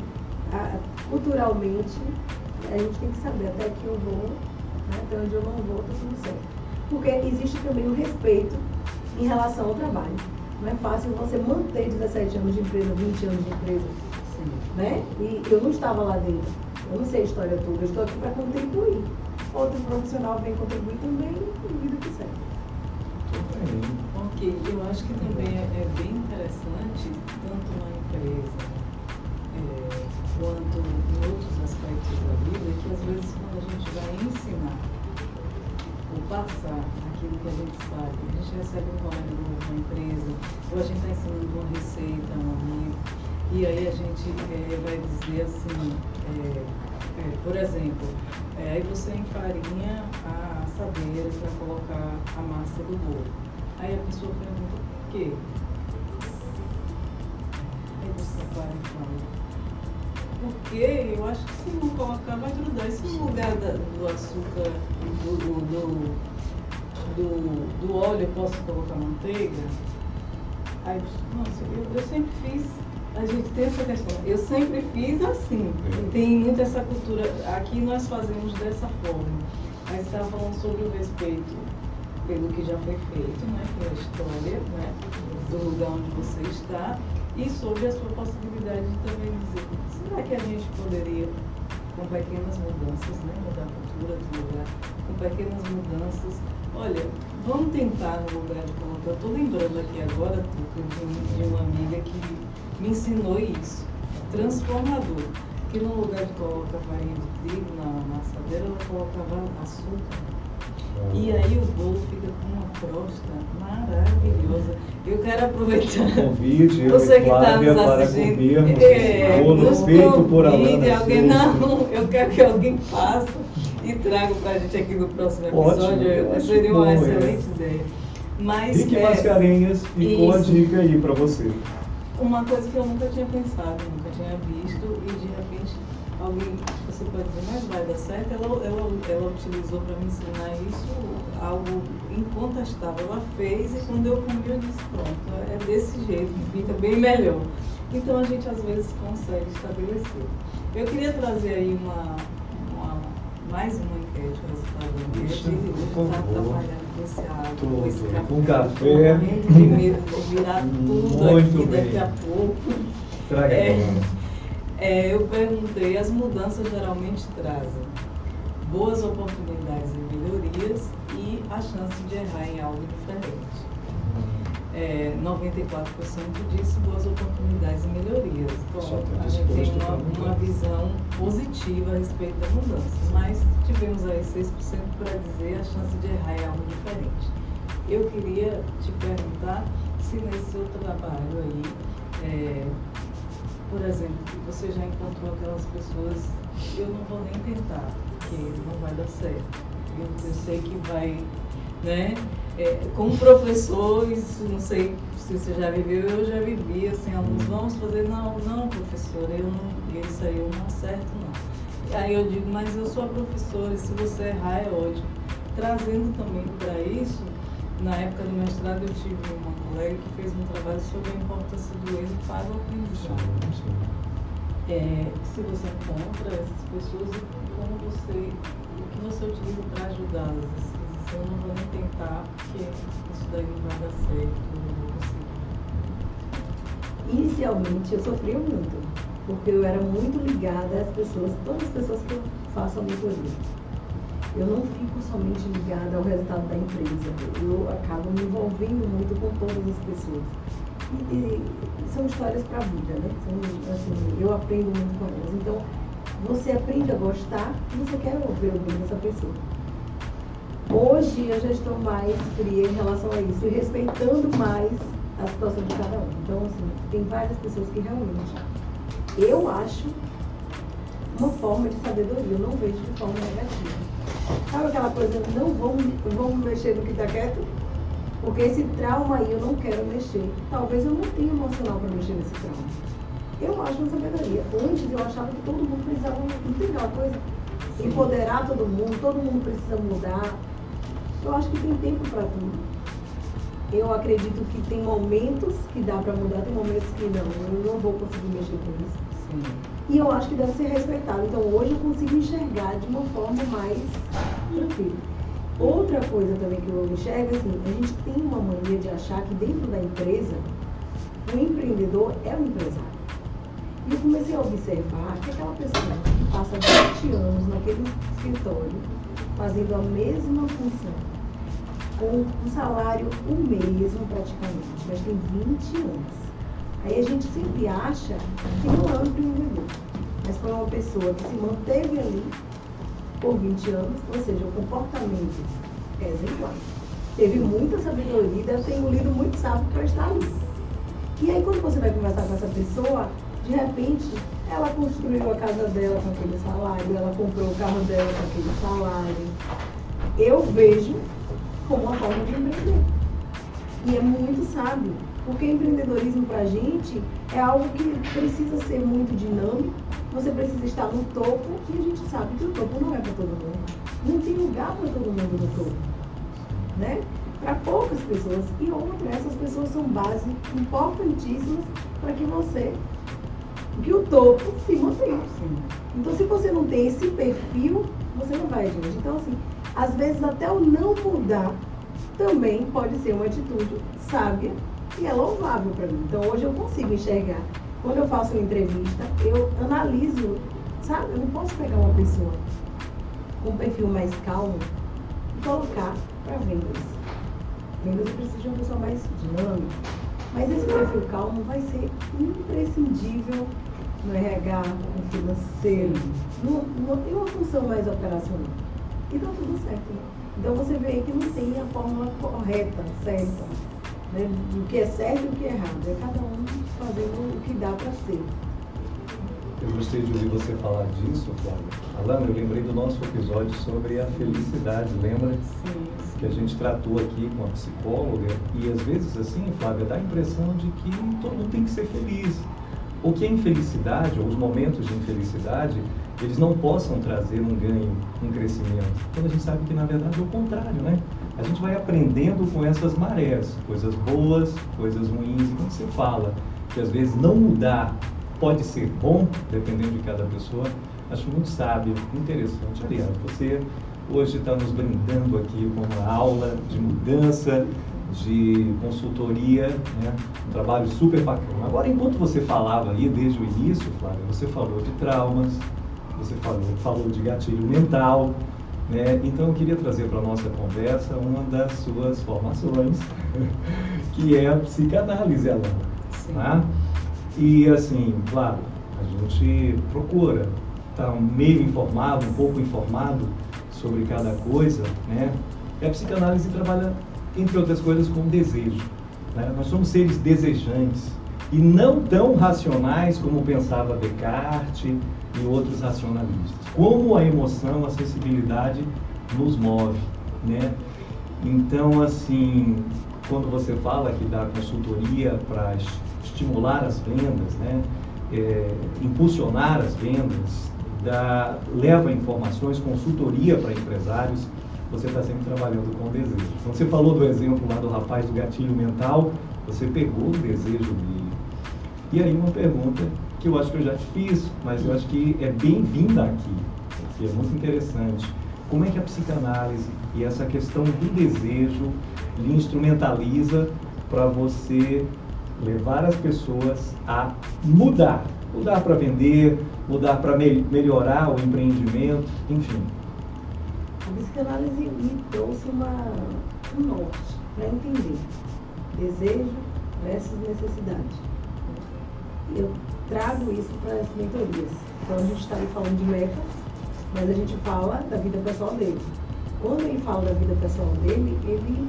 culturalmente, a gente tem que saber até que eu vou, né, até onde eu não vou, está tudo certo porque existe também o respeito em relação ao trabalho. Não é fácil você manter 17 anos de empresa, 20 anos de empresa. Sim. Né? E eu não estava lá dentro. Eu não sei a história toda, eu estou aqui para contribuir. Outro profissional vem contribuir também vida que segue. Ok, eu acho que também é, é bem interessante, tanto na empresa é, quanto em outros aspectos da vida, que às vezes quando a gente vai ensinar ou passar aquilo que a gente sabe. A gente recebe um colega novo uma empresa, ou a gente está ensinando uma receita a um amigo, e aí a gente é, vai dizer assim, é, por exemplo, aí você enfarinha a assadeira para colocar a massa do bolo. Aí a pessoa pergunta por quê? Aí você para e fala, porque eu acho que se não colocar vai grudar. E se no lugar da, do açúcar, do, do, do, do óleo eu posso colocar manteiga? Aí, nossa, eu, eu sempre fiz, a gente tem essa questão, eu sempre fiz assim. É. Tem muito essa cultura, aqui nós fazemos dessa forma. Você estava falando sobre o respeito pelo que já foi feito, né, pela história, né, do lugar onde você está, e sobre a sua possibilidade de também dizer, será que a gente poderia, com pequenas mudanças, né, mudar a cultura do lugar, com pequenas mudanças, olha, vamos tentar no lugar de colocar, estou lembrando aqui agora, Tuca, de, de uma amiga que me ensinou isso, transformador, que no lugar de colocar farinha de trigo na assadeira, ela colocava açúcar. E aí o bolo fica com uma crosta maravilhosa. Eu quero aproveitar. Convide Você que está nos assistindo. É, bolo nos feito por convide, alguém. Não, eu quero que alguém faça e traga para a gente aqui no próximo episódio. Ótimo, eu Seria uma bom, é. excelente ideia. Mas Rick é, Mascarenhas ficou a Isso. dica aí para você. Uma coisa que eu nunca tinha pensado, nunca tinha visto, e de repente alguém, você pode dizer, mas vai dar certo, ela, ela, ela utilizou para me ensinar isso algo incontestável. Ela fez e quando eu comi eu disse, pronto, é desse jeito, fica bem melhor. Então a gente às vezes consegue estabelecer. Eu queria trazer aí uma, uma- mais uma enquete, o resultado da enquete. Ele por está trabalhando com esse água, Tudo, com esse café. com café. Virar tudo Muito aqui bem. daqui a pouco. Traga É. É, eu perguntei, as mudanças geralmente trazem boas oportunidades e melhorias e a chance de errar em algo diferente. É, 94% disse boas oportunidades e melhorias. Então, a gente tem uma, uma visão positiva a respeito da mudança, mas tivemos aí 6% para dizer a chance de errar em algo diferente. Eu queria te perguntar se nesse seu trabalho aí, é, por exemplo, você já encontrou aquelas pessoas, eu não vou nem tentar, porque não vai dar certo. Eu, eu sei que vai, né? É, como professor, isso não sei se você já viveu, eu já vivi, assim, alunos, vamos fazer, não, não, professor, eu não, isso aí eu não acerto, não. Aí eu digo, mas eu sou a professora, e se você errar é ótimo. Trazendo também para isso, na época do mestrado eu tive uma colega que fez um trabalho sobre a importância do erro para o aprendizado é, se você encontra essas pessoas como você, o que você utiliza para ajudá-las. Assim, eu não vou tentar, porque isso daí não vai dar certo, não vou conseguir. Inicialmente eu sofria muito, porque eu era muito ligada às pessoas, todas as pessoas que eu faço a mentoria. Eu não fico somente ligada ao resultado da empresa, eu acabo me envolvendo muito com todas as pessoas. E, e são histórias para a vida, né? São, assim, eu aprendo muito com elas. Então, você aprende a gostar e você quer ouvir o bem dessa pessoa. Hoje eu já estou mais fria em relação a isso e respeitando mais a situação de cada um. Então, assim, tem várias pessoas que realmente eu acho uma forma de sabedoria, eu não vejo de forma negativa. Sabe aquela coisa, não vamos, mexer no que está quieto? Porque esse trauma aí eu não quero mexer. Talvez eu não tenha emocional para mexer nesse trauma. Eu acho uma sabedoria. Antes eu achava que todo mundo precisava, não tem coisa? Empoderar todo mundo, todo mundo precisa mudar. Eu acho que tem tempo para tudo. Eu acredito que tem momentos que dá para mudar, tem momentos que não. Eu não vou conseguir mexer com isso. Sim. E eu acho que deve ser respeitado. Então hoje eu consigo enxergar de uma forma mais tranquila. Outra coisa também que eu enxergo, assim, a gente tem uma mania de achar que dentro da empresa, o empreendedor é um empresário. E eu comecei a observar que aquela pessoa que passa 20 anos naquele escritório, fazendo a mesma função, com um salário o mesmo praticamente, mas tem 20 anos. Aí a gente sempre acha que não é um empreendedor, mas foi uma pessoa que se manteve ali por 20 anos, ou seja, o comportamento é exemplar. Teve muita sabedoria, deve ter engolido muito sábio para estar ali. E aí quando você vai conversar com essa pessoa, de repente ela construiu a casa dela com aquele salário, ela comprou o carro dela com aquele salário. Eu vejo como uma forma de empreender. E é muito sábio, porque empreendedorismo para a gente é algo que precisa ser muito dinâmico, você precisa estar no topo e a gente sabe que o topo não é para todo mundo. Não tem lugar para todo mundo no topo. né? Para poucas pessoas. E outra, essas pessoas são base importantíssimas para que você, que o topo se mantenha. Então, se você não tem esse perfil, você não vai adiante. Então, assim, às vezes até o não mudar também pode ser uma atitude sábia e é louvável para mim. Então, hoje eu consigo enxergar. Quando eu faço uma entrevista, eu analiso, sabe? Eu não posso pegar uma pessoa com um perfil mais calmo e colocar para vendas. Vendas eu preciso de uma pessoa mais dinâmica. Mas esse perfil calmo vai ser imprescindível no RH, no financeiro, no, no, uma função mais operacional. E dá tudo certo. Então você vê aí que não tem a fórmula correta, certa, né? o que é certo e o que é errado. É cada um fazendo o que dá para ser. Eu gostei de ouvir você falar disso, Flávia. Alana, eu lembrei do nosso episódio sobre a felicidade, lembra? Sim. Que a gente tratou aqui com a psicóloga e às vezes assim, Flávia, dá a impressão de que todo mundo tem que ser feliz. Ou que a infelicidade, ou os momentos de infelicidade, eles não possam trazer um ganho, um crescimento. Quando a gente sabe que na verdade é o contrário, né? A gente vai aprendendo com essas marés, coisas boas, coisas ruins. E quando você fala que às vezes não mudar pode ser bom, dependendo de cada pessoa, acho muito sábio, interessante. Aliás, você hoje está nos brindando aqui com uma aula de mudança, de consultoria, né? um trabalho super bacana. Agora, enquanto você falava aí desde o início, Flávia, você falou de traumas, você falou, falou de gatilho mental, né? então eu queria trazer para a nossa conversa uma das suas formações, que é a psicanálise, Alana. Tá? E assim, claro, a gente procura estar tá meio informado, um pouco informado sobre cada coisa, né? E a psicanálise trabalha, entre outras coisas, com desejo. Né? Nós somos seres desejantes e não tão racionais como pensava Descartes e outros racionalistas. Como a emoção, a sensibilidade nos move, né? Então, assim, quando você fala que dá consultoria para estimular as vendas, né? É, impulsionar as vendas, dá, leva informações, consultoria para empresários, você está sempre trabalhando com desejo. Então, você falou do exemplo lá do rapaz do gatilho mental, você pegou o desejo dele. E aí uma pergunta que eu acho que eu já te fiz, mas eu acho que é bem-vinda aqui, porque é muito interessante. Como é que a psicanálise e essa questão do desejo lhe instrumentaliza para você levar as pessoas a mudar, mudar para vender, mudar para me melhorar o empreendimento, enfim. Psicanálise me trouxe uma, um norte para entender desejo versus necessidade. Eu trago isso para as mentorias. Então a gente está ali falando de metas, mas a gente fala da vida pessoal dele. Quando ele fala da vida pessoal dele, ele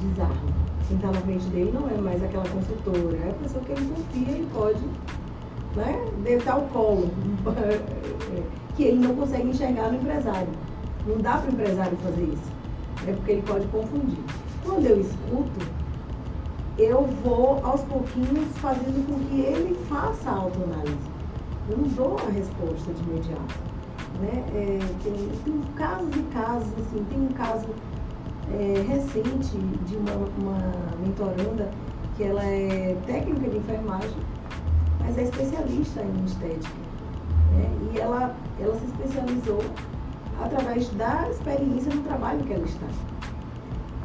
desarma quem está na frente dele não é mais aquela consultora, é a pessoa que ele confia e pode né, deitar o colo, que ele não consegue enxergar no empresário. Não dá para o empresário fazer isso, é porque ele pode confundir. Quando eu escuto, eu vou aos pouquinhos fazendo com que ele faça a autoanálise. Eu não dou a resposta de imediato. Né? É, tem, tem casos e casos, assim, tem um caso é, recente de uma, uma mentoranda que ela é técnica de enfermagem, mas é especialista em estética. Né? E ela, ela se especializou através da experiência no trabalho que ela está.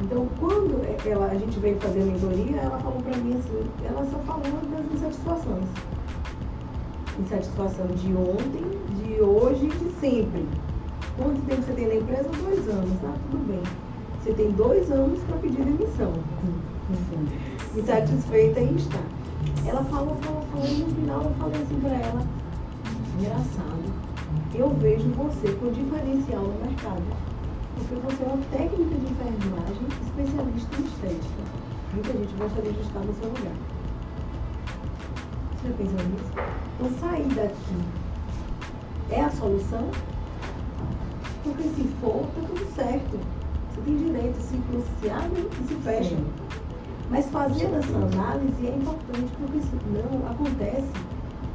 Então, quando ela, a gente veio fazer a mentoria, ela falou para mim assim, ela só falou das insatisfações. Insatisfação de ontem, de hoje e de sempre. Quanto tempo você tem na empresa? Dois anos, tá? Tudo bem. Você tem dois anos para pedir demissão. Insatisfeita e está. Ela falou, falou, falou, e no final eu falei assim para ela, engraçado, eu vejo você com diferencial no mercado. Porque você é uma técnica de enfermagem especialista em estética. Muita gente gostaria de estar no seu lugar. Você já pensou nisso? Então sair daqui é a solução? Porque se for, tá tudo certo. Você tem direito, se abrem e se fecham. Mas fazer essa análise é importante, porque senão acontece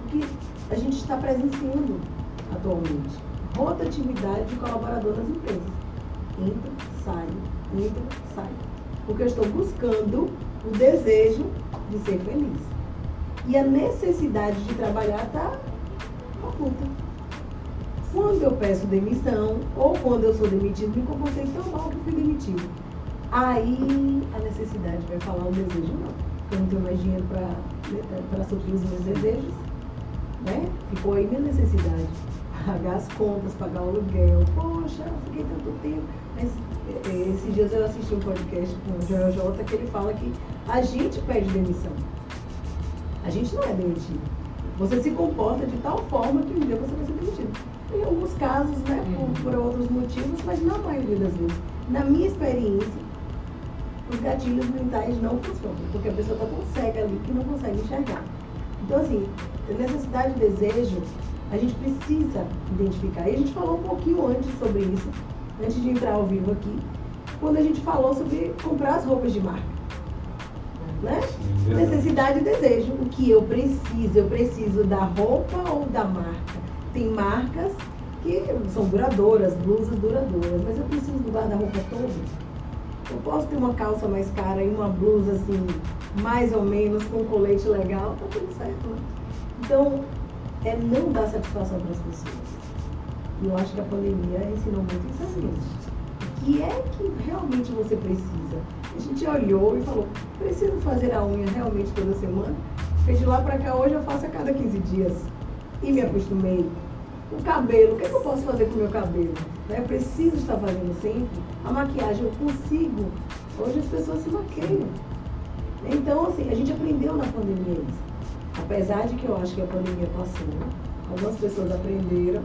o que a gente está presenciando atualmente. Rotatividade de colaborador nas empresas. Entra, sai, entra, sai. Porque eu estou buscando o desejo de ser feliz. E a necessidade de trabalhar está oculta. Quando eu peço demissão, ou quando eu sou demitido, me comportei tão mal que fui demitido. Aí a necessidade vai falar o desejo não. Eu não tenho mais dinheiro para suprir os meus desejos. Né? Ficou aí minha necessidade. Pagar as contas, pagar o aluguel. Poxa, fiquei tanto tempo. Mas é, esses dias eu assisti um podcast com o Joel Jota que ele fala que a gente pede demissão. A gente não é demitido. Você se comporta de tal forma que um dia você vai ser demitido. Em alguns casos, né, por, por outros motivos, mas na maioria das vezes. Na minha experiência, os gatilhos mentais não funcionam, porque a pessoa está tão cega ali que não consegue enxergar. Então, assim, necessidade e desejo, a gente precisa identificar. E a gente falou um pouquinho antes sobre isso, antes de entrar ao vivo aqui, quando a gente falou sobre comprar as roupas de marca. Né? Necessidade e desejo. O que eu preciso? Eu preciso da roupa ou da marca? Tem marcas que são duradouras, blusas duradouras, mas eu preciso do guarda-roupa todo. Eu posso ter uma calça mais cara e uma blusa assim, mais ou menos, com um colete legal, tá tudo certo, né? Então, é não dar satisfação para as pessoas. E eu acho que a pandemia ensinou muito isso a gente. O que é que realmente você precisa? A gente olhou e falou, preciso fazer a unha realmente toda semana? Porque de lá para cá hoje eu faço a cada 15 dias. E me acostumei. O cabelo, o que, é que eu posso fazer com o meu cabelo? Eu preciso estar fazendo sempre. A maquiagem eu consigo. Hoje as pessoas se maqueiam. Então, assim, a gente aprendeu na pandemia isso. Apesar de que eu acho que a pandemia passou, algumas pessoas aprenderam,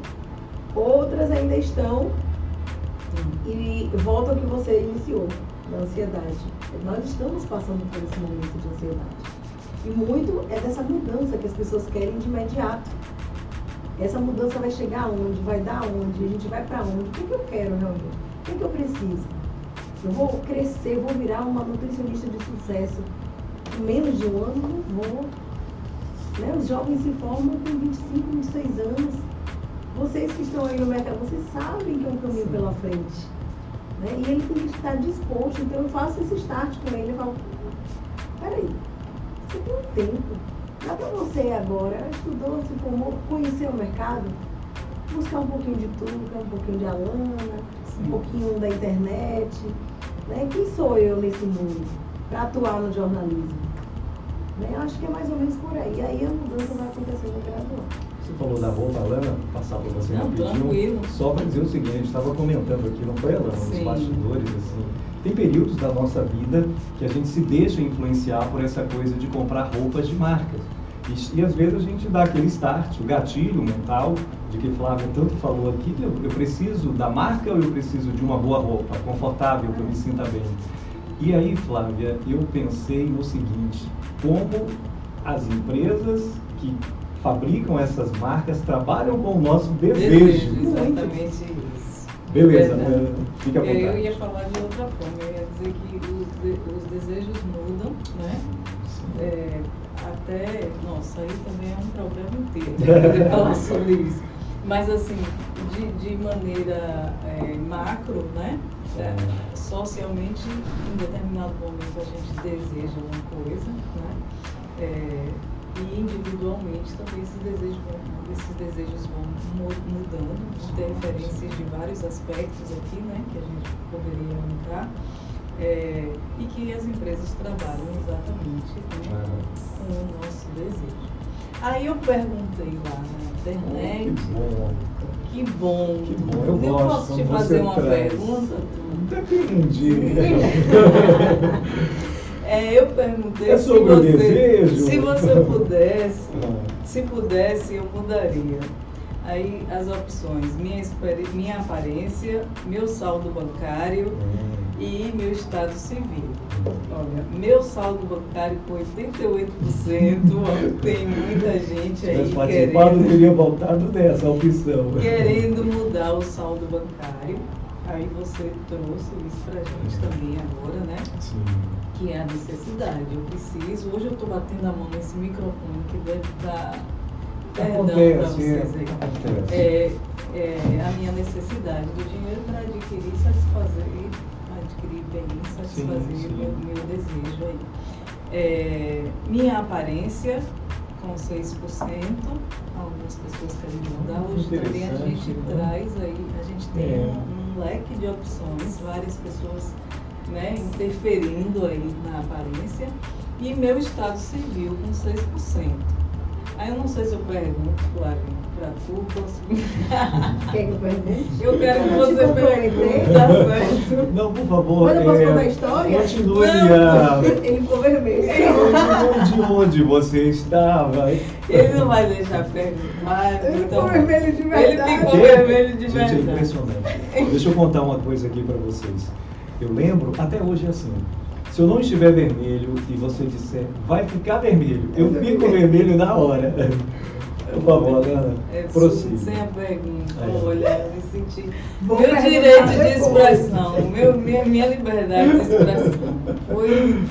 outras ainda estão e volta ao que você iniciou, da ansiedade. Nós estamos passando por esse momento de ansiedade. E muito é dessa mudança que as pessoas querem de imediato. Essa mudança vai chegar aonde? Vai dar aonde? A gente vai para onde? O que, que eu quero realmente? O que, que eu preciso? Eu vou crescer, vou virar uma nutricionista de sucesso. Em menos de um ano, não vou. Né? Os jovens se formam com 25, 26 anos. Vocês que estão aí no mercado, vocês sabem que é um caminho Sim. pela frente. Né? E ele tem que estar disposto. Então eu faço esse start com ele e falo, peraí, você tem um tempo. Dá para você agora, estudou, se formou, conhecer o mercado, buscar um pouquinho de tudo, um pouquinho de Alana, Sim. um pouquinho da internet. Né? Quem sou eu nesse mundo para atuar no jornalismo? Né? Eu acho que é mais ou menos por aí. Aí a mudança vai acontecendo gradual. Você falou da roupa, Alana, passar para você não, rapidinho. Tranquilo. Só para dizer o seguinte, a gente estava comentando aqui, não foi, Alana, nos bastidores, assim. Tem períodos da nossa vida que a gente se deixa influenciar por essa coisa de comprar roupas de marcas. E, e às vezes a gente dá aquele start, o gatilho mental, de que Flávia tanto falou aqui, eu, eu preciso da marca ou eu preciso de uma boa roupa, confortável, que eu me sinta bem. E aí, Flávia, eu pensei no seguinte, como as empresas que fabricam essas marcas trabalham com o nosso desejo. desejo exatamente isso. Beleza, é, fica à vontade. Eu ia falar de outra forma, eu ia dizer que os, de, os desejos mudam, né? É, até, nossa, aí também é um problema inteiro, poder falar sobre isso. Mas assim, de, de maneira é, macro, né? É, socialmente, em determinado momento a gente deseja uma coisa, né? E individualmente também esses desejos vão, esses desejos vão mudando, interferências de vários aspectos aqui, né, que a gente poderia entrar, é, e que as empresas trabalham exatamente né, com o nosso desejo. Aí eu perguntei lá na internet. Que bom. Que bom. Que bom. Eu, eu gosto posso te fazer uma traz. pergunta? Depende. É, eu perguntei é sobre se, você, desejo. se você pudesse, ah. se pudesse, eu mudaria. Aí as opções, minha, minha aparência, meu saldo bancário hum. e meu estado civil. Olha, meu saldo bancário com 88%, tem muita gente aí Mas querendo, teria voltado dessa opção. Querendo mudar o saldo bancário. Aí você trouxe isso pra gente também agora, né? Sim que é a necessidade. Eu preciso, hoje eu estou batendo a mão nesse microfone que deve dar perdão para vocês aí. É, é, a minha necessidade do dinheiro para adquirir, satisfazer, consegui bem satisfazer Sim, sim. o meu, meu desejo aí. É, minha aparência com 6%, algumas pessoas querem mudar. Hoje também a gente né? traz aí, a gente tem É. um leque de opções, várias pessoas né, interferindo aí na aparência. E meu estado civil com 6%. Aí eu não sei se eu pergunto, Flavinho, pra tu, que eu quero que você pergunte, tá? Não, por favor. Mas eu posso é, contar a história? Continue Não. a. Ele ficou vermelho. De onde você estava? Ele não vai deixar perguntar. Ele então- ficou vermelho de Ele verdade. ficou vermelho de Gente, é verdade. impressionante. Deixa eu contar uma coisa aqui pra vocês. Eu lembro, até hoje é assim. Se eu não estiver vermelho e você disser, vai ficar vermelho, eu fico vermelho na hora. Por favor, Ana, É, prossiga. sem a pergunta, É. olha, me senti. Vou meu direito de expressão, meu, minha, minha liberdade de expressão. Foi.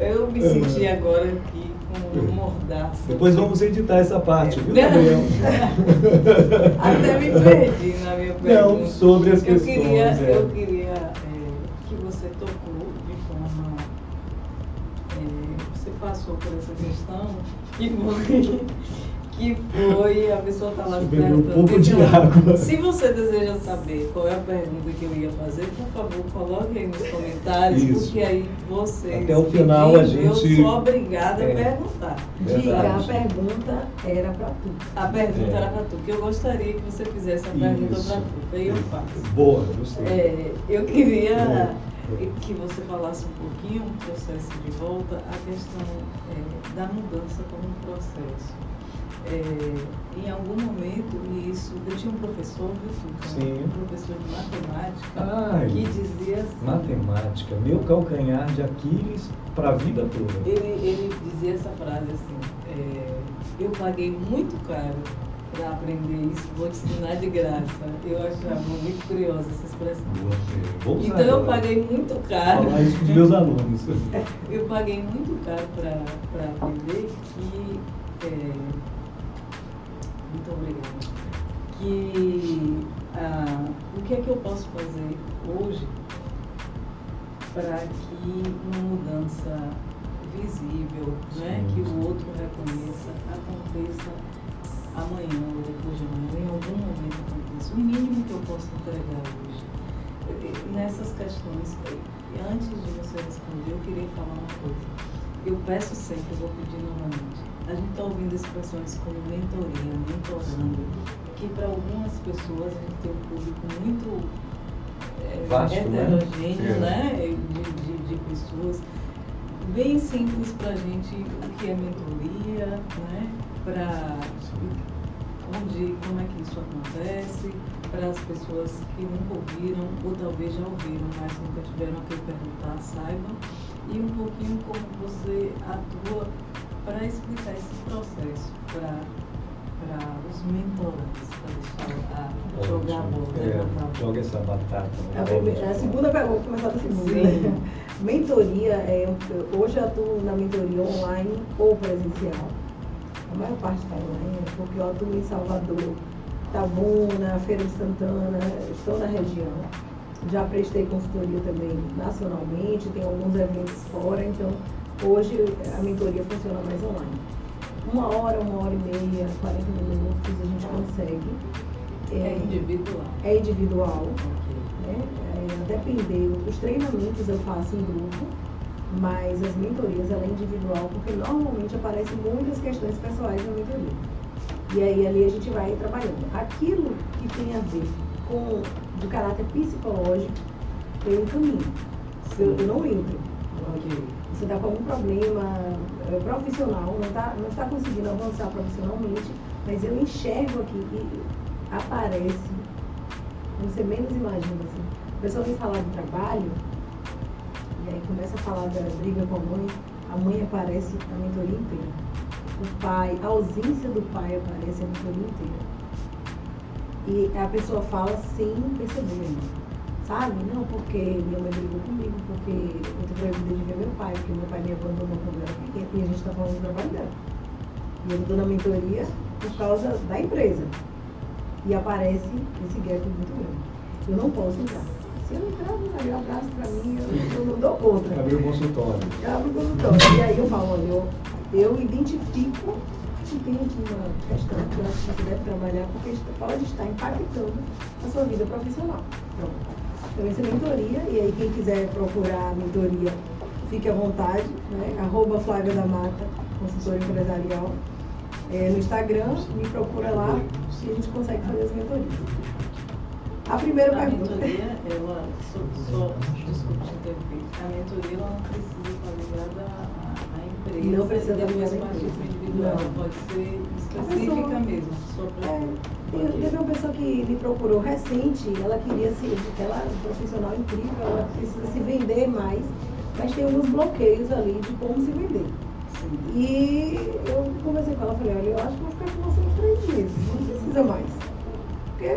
Eu me senti agora aqui com uma mordaça. Depois vamos editar essa parte, viu, Não. Gabriel? Até me perdi na minha pergunta. Não, sobre as eu questões. Queria, é. Eu queria é, que você tocou de forma. é, você passou por essa questão que foi. Que foi, a pessoa está lá se eu beber um perguntando, pouco de água. Se você deseja saber qual é a pergunta que eu ia fazer, por favor, coloque aí nos comentários, Isso. porque aí vocês. Até o final a gente- Eu sou obrigada É. a perguntar. Diga, a pergunta era pra tu. A pergunta É. era para tu, que eu gostaria que você fizesse a pergunta para tu, aí eu faço. Boa, gostei. É, eu queria É. que você falasse um pouquinho, o processo de volta, a questão é, da mudança como um processo. É, em algum momento, isso, eu tinha um professor, viu? Sim. Um professor de matemática, Ai. que dizia assim, Matemática, meu calcanhar de Aquiles para a vida toda. ele, ele dizia essa frase assim, é, eu paguei muito caro para aprender isso, vou te ensinar de graça. Eu achava muito curiosa essa expressão. Usar Então eu paguei muito caro. Falar isso dos meus alunos. Eu paguei muito caro para aprender que. é, muito obrigada. Que ah, o que é que eu posso fazer hoje para que uma mudança visível, né, que o outro reconheça, aconteça amanhã ou depois de amanhã, em algum momento aconteça. O mínimo que eu posso entregar hoje. Eh, Nessas questões, eh, antes de você responder, eu queria falar uma coisa. Eu peço sempre, eu vou pedir novamente. A gente está ouvindo expressões como mentoria, mentorando, que para algumas pessoas a gente tem um público muito eh, Vasto, né? heterogêneo, É. né? De, de, de pessoas. Bem simples para a gente o que é mentoria, né? Para onde, como é que isso acontece, para as pessoas que nunca ouviram, ou talvez já ouviram, mas nunca tiveram a que perguntar, saibam, e um pouquinho como você atua para explicar esse processo para os mentorantes, para deixar a, jogar a bola, É, levantar a bola. joga essa batata. A, primeira- a segunda pergunta, vou começar da segunda. Sim. Mentoria, é, hoje eu atuo na mentoria online ou presencial. A maior parte está online, porque eu atuo em Salvador, Tabuna, Feira de Santana, estou na região. Já prestei consultoria também nacionalmente, tem alguns eventos fora, então hoje a mentoria funciona mais online. Uma hora, uma hora e meia, 40 minutos a gente consegue. É individual. é individual, Ok. né? É, depender, os treinamentos eu faço em grupo, mas as mentorias ela é individual, porque normalmente aparecem muitas questões pessoais na mentoria. E aí ali a gente vai trabalhando. Aquilo que tem a ver com de caráter psicológico, tem um caminho. Eu, eu não entro. Ok. Você está com algum problema é, profissional, não, tá, não está conseguindo avançar profissionalmente, mas eu enxergo aqui que aparece, você menos imagina assim. A pessoa vem falar do trabalho, e aí começa a falar da briga com a mãe, a mãe aparece a mentoria inteira. O pai, a ausência do pai aparece a mentoria inteira. E a pessoa fala sem perceber ainda. Sabe? Não, porque minha mãe brigou comigo, porque eu tô proibida de ver meu pai, porque meu pai me abandonou quando eu era pequena, e a gente está falando do trabalho dela. E eu estou na mentoria por causa da empresa. E aparece esse gap muito grande. Eu não posso entrar. Se eu entrar, um abraço para mim, eu, eu não dou conta. Abrir o consultório. Eu abro o consultório. E aí eu falo, olha, eu, eu identifico aqui uma questão que eu acho que você deve trabalhar, porque pode estar impactando a sua vida profissional. Então, essa é mentoria, e aí quem quiser procurar a mentoria, fique à vontade, né? Arroba Flávia da Mata, consultora empresarial. É, no Instagram, me procura lá e a gente consegue fazer as mentorias. A primeira a pergunta. mentoria, ela, só, só, desculpa te interromper, a mentoria ela não precisa estar ligada à, à empresa. Não precisa estar ligada à empresa. Não. pode ser específica pessoa- mesmo. É, teve uma pessoa que me procurou recente, ela queria se, ela é um profissional incrível, ela precisa se vender mais, mas tem alguns bloqueios ali de como se vender. E eu conversei com ela, falei, olha, eu acho que vou ficar com você uns três meses, não precisa mais. Porque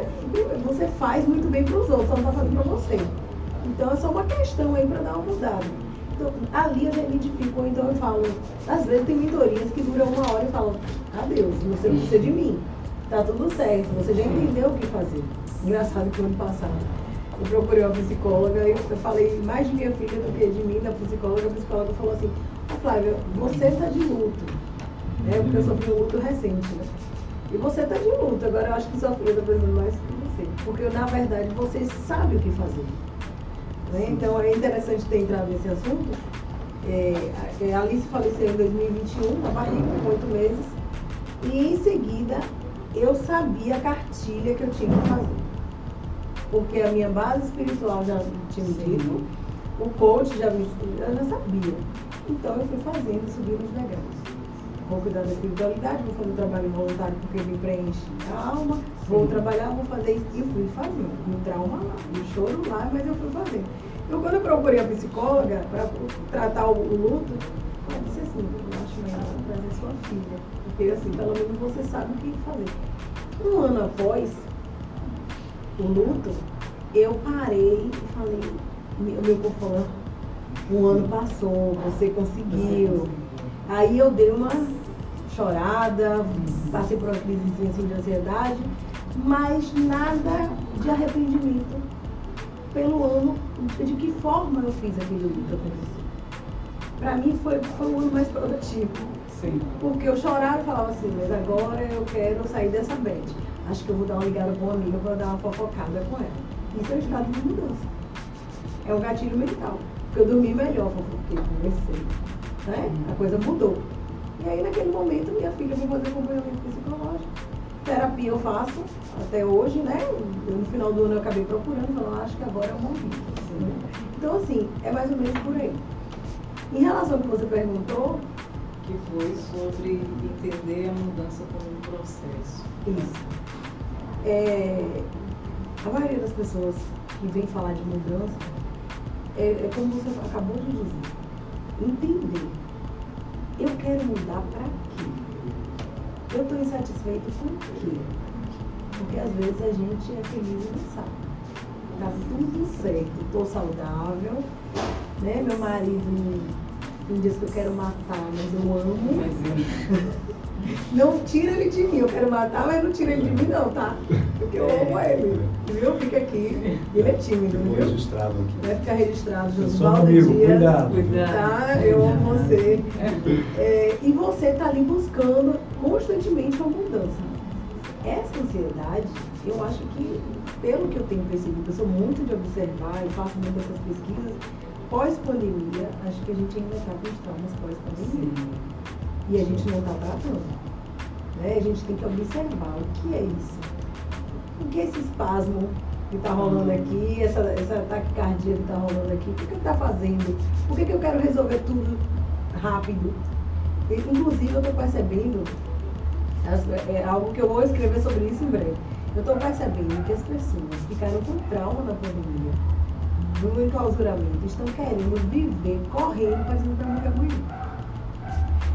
você faz muito bem para os outros, só não está fazendo para você. Então é só uma questão aí para dar uma mudada. Então, ali eu já identifico, ou então eu falo, às vezes tem mentorias que duram uma hora e falo, adeus, você não precisa de mim. Tá tudo certo, você já entendeu o que fazer. Engraçado que ano passado eu procurei uma psicóloga e eu falei mais de minha filha do que de mim, da psicóloga. A psicóloga falou assim, ô Flávia, você está de luto. Né? Porque eu sofri um luto recente, né? E você está de luto, agora eu acho que filha está precisando mais que você. Porque na verdade você sabe o que fazer. Né? Então é interessante ter entrado nesse assunto. É, a- a Alice faleceu em 2021, na barriga, com oito meses. E em seguida eu sabia a cartilha que eu tinha que fazer. Porque a minha base espiritual já tinha me dito, o coach já me eu já sabia. Então eu fui fazendo, subindo os degraus. Vou cuidar da espiritualidade, vou fazer trabalho voluntário porque me preenche a alma, vou trabalhar, vou fazer isso. E fui fazendo. Me trauma lá, me choro lá, mas eu fui fazendo. Eu quando eu procurei a psicóloga para tratar o, o luto, ela disse assim, eu acho melhor trazer sua filha. Porque assim, pelo menos você sabe o que fazer. Um ano após o luto, eu parei e falei, meu, meu corpo falou, um ano passou, você conseguiu. Aí eu dei uma chorada, passei por uma crise assim, de ansiedade, mas nada de arrependimento pelo ano, de que forma eu fiz aquele luto acontecer. Para mim foi, foi o ano mais produtivo. Sim. Porque eu chorava e falava assim, mas agora eu quero sair dessa bad. Acho que eu vou dar uma ligada com uma amiga para dar uma fofocada com ela. Isso é um estado de mudança. É um gatilho mental. Porque eu dormi melhor, porque comecei. Né? A coisa mudou. E aí naquele momento minha filha foi fazer acompanhamento psicológico. Terapia eu faço até hoje, né? No final do ano eu acabei procurando, falando, acho que agora é o momento. né? Então assim, é mais ou menos por aí. Em relação ao que você perguntou, Que foi sobre entender a mudança como um processo. Isso. É, a maioria das pessoas que vem falar de mudança é, é como você acabou de dizer. Entender. Eu quero mudar para quê? Eu estou insatisfeito com o quê? Porque às vezes a gente é feliz e não sabe. Tá tudo certo, estou saudável, né? Meu marido tem dias que eu quero matar, mas eu amo. Mas Não tira ele de mim, eu quero matar, mas não tira ele de mim não, tá? Porque eu amo ele. Viu? Fica aqui. Ele é tímido, viu? registrado aqui. Vai ficar registrado, Só Josivaldo Dias. cuidado. Cuidado. Tá? Eu amo você. É, e você está ali buscando constantemente uma mudança. Essa ansiedade, eu acho que, pelo que eu tenho percebido, eu sou muito de observar e faço muito essas pesquisas, pós-pandemia, acho que a gente ainda está com os traumas pós-pandemia. E a gente não está tratando. Né? A gente tem que observar o que é isso. O que é esse espasmo que está rolando aqui, essa, essa taquicardia que está rolando aqui, o que, que está fazendo? Por que, que eu quero resolver tudo rápido? E, inclusive, eu estou percebendo, as- é algo que eu vou escrever sobre isso em breve. Eu estou percebendo que as pessoas ficaram com trauma na pandemia, do enclausuramento, estão querendo viver correndo, parecendo que vai morrer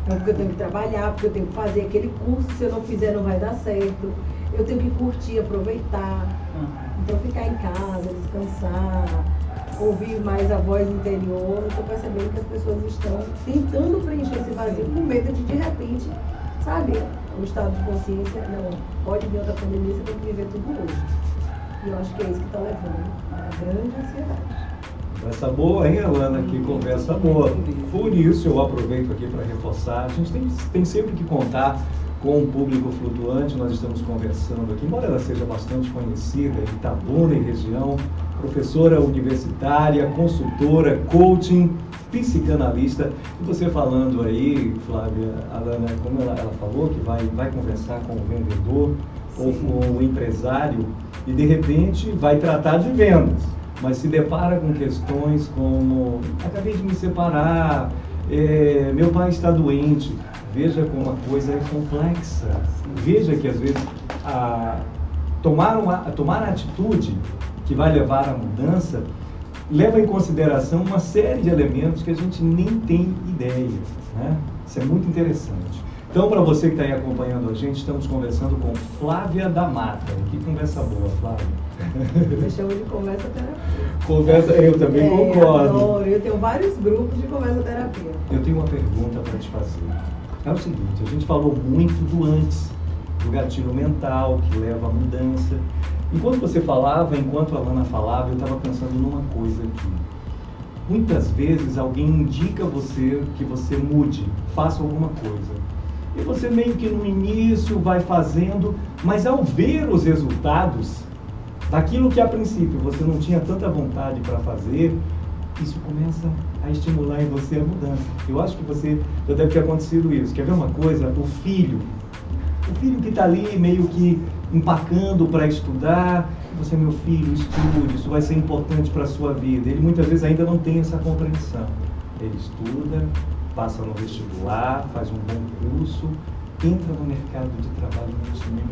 Então, porque eu tenho que trabalhar, porque eu tenho que fazer aquele curso, se eu não fizer não vai dar certo. Eu tenho que curtir, aproveitar. Então ficar em casa, descansar, ouvir mais a voz interior, eu estou percebendo que as pessoas estão tentando preencher esse vazio com medo de de repente, sabe, o estado de consciência, não, pode vir outra pandemia, você tem que viver tudo hoje. E eu acho que é isso que está levando a grande ansiedade. Conversa boa, hein, Alana? Que conversa boa. Por isso eu aproveito aqui para reforçar. A gente tem, tem sempre que contar com um público flutuante. Nós estamos conversando aqui, embora ela seja bastante conhecida Itabuna e região, professora universitária, consultora, coaching, psicanalista. E você falando aí, Flávia, Alana, como ela, ela falou, que vai, vai conversar com o vendedor Sim. ou com o empresário e de repente vai tratar de vendas, mas se depara com questões como acabei de me separar, é, meu pai está doente. Veja como a coisa é complexa. Veja que às vezes a, tomar, uma, tomar a atitude que vai levar à mudança leva em consideração uma série de elementos que a gente nem tem ideia. Né? Isso é muito interessante. Então, para você que está aí acompanhando a gente, estamos conversando com Flávia da Mata. Que conversa boa, Flávia. Eu chamo de conversa terapia. Conversa, eu também é, concordo. Adoro. Eu tenho vários grupos de conversa terapia. Eu tenho uma pergunta para te fazer. É o seguinte, a gente falou muito do antes, do gatilho mental que leva à mudança. Enquanto você falava, enquanto a Lana falava, eu estava pensando numa coisa aqui. Muitas vezes alguém indica a você que você mude, faça alguma coisa. E você meio que no início vai fazendo, mas ao ver os resultados daquilo que a princípio você não tinha tanta vontade para fazer, isso começa a estimular em você a mudança. Eu acho que você já deve ter acontecido isso. Quer ver uma coisa? O filho, o filho que está ali meio que empacando para estudar, você, meu filho, estude, isso vai ser importante para a sua vida. Ele muitas vezes ainda não tem essa compreensão. Ele estuda, passa no vestibular, faz um bom curso, entra no mercado de trabalho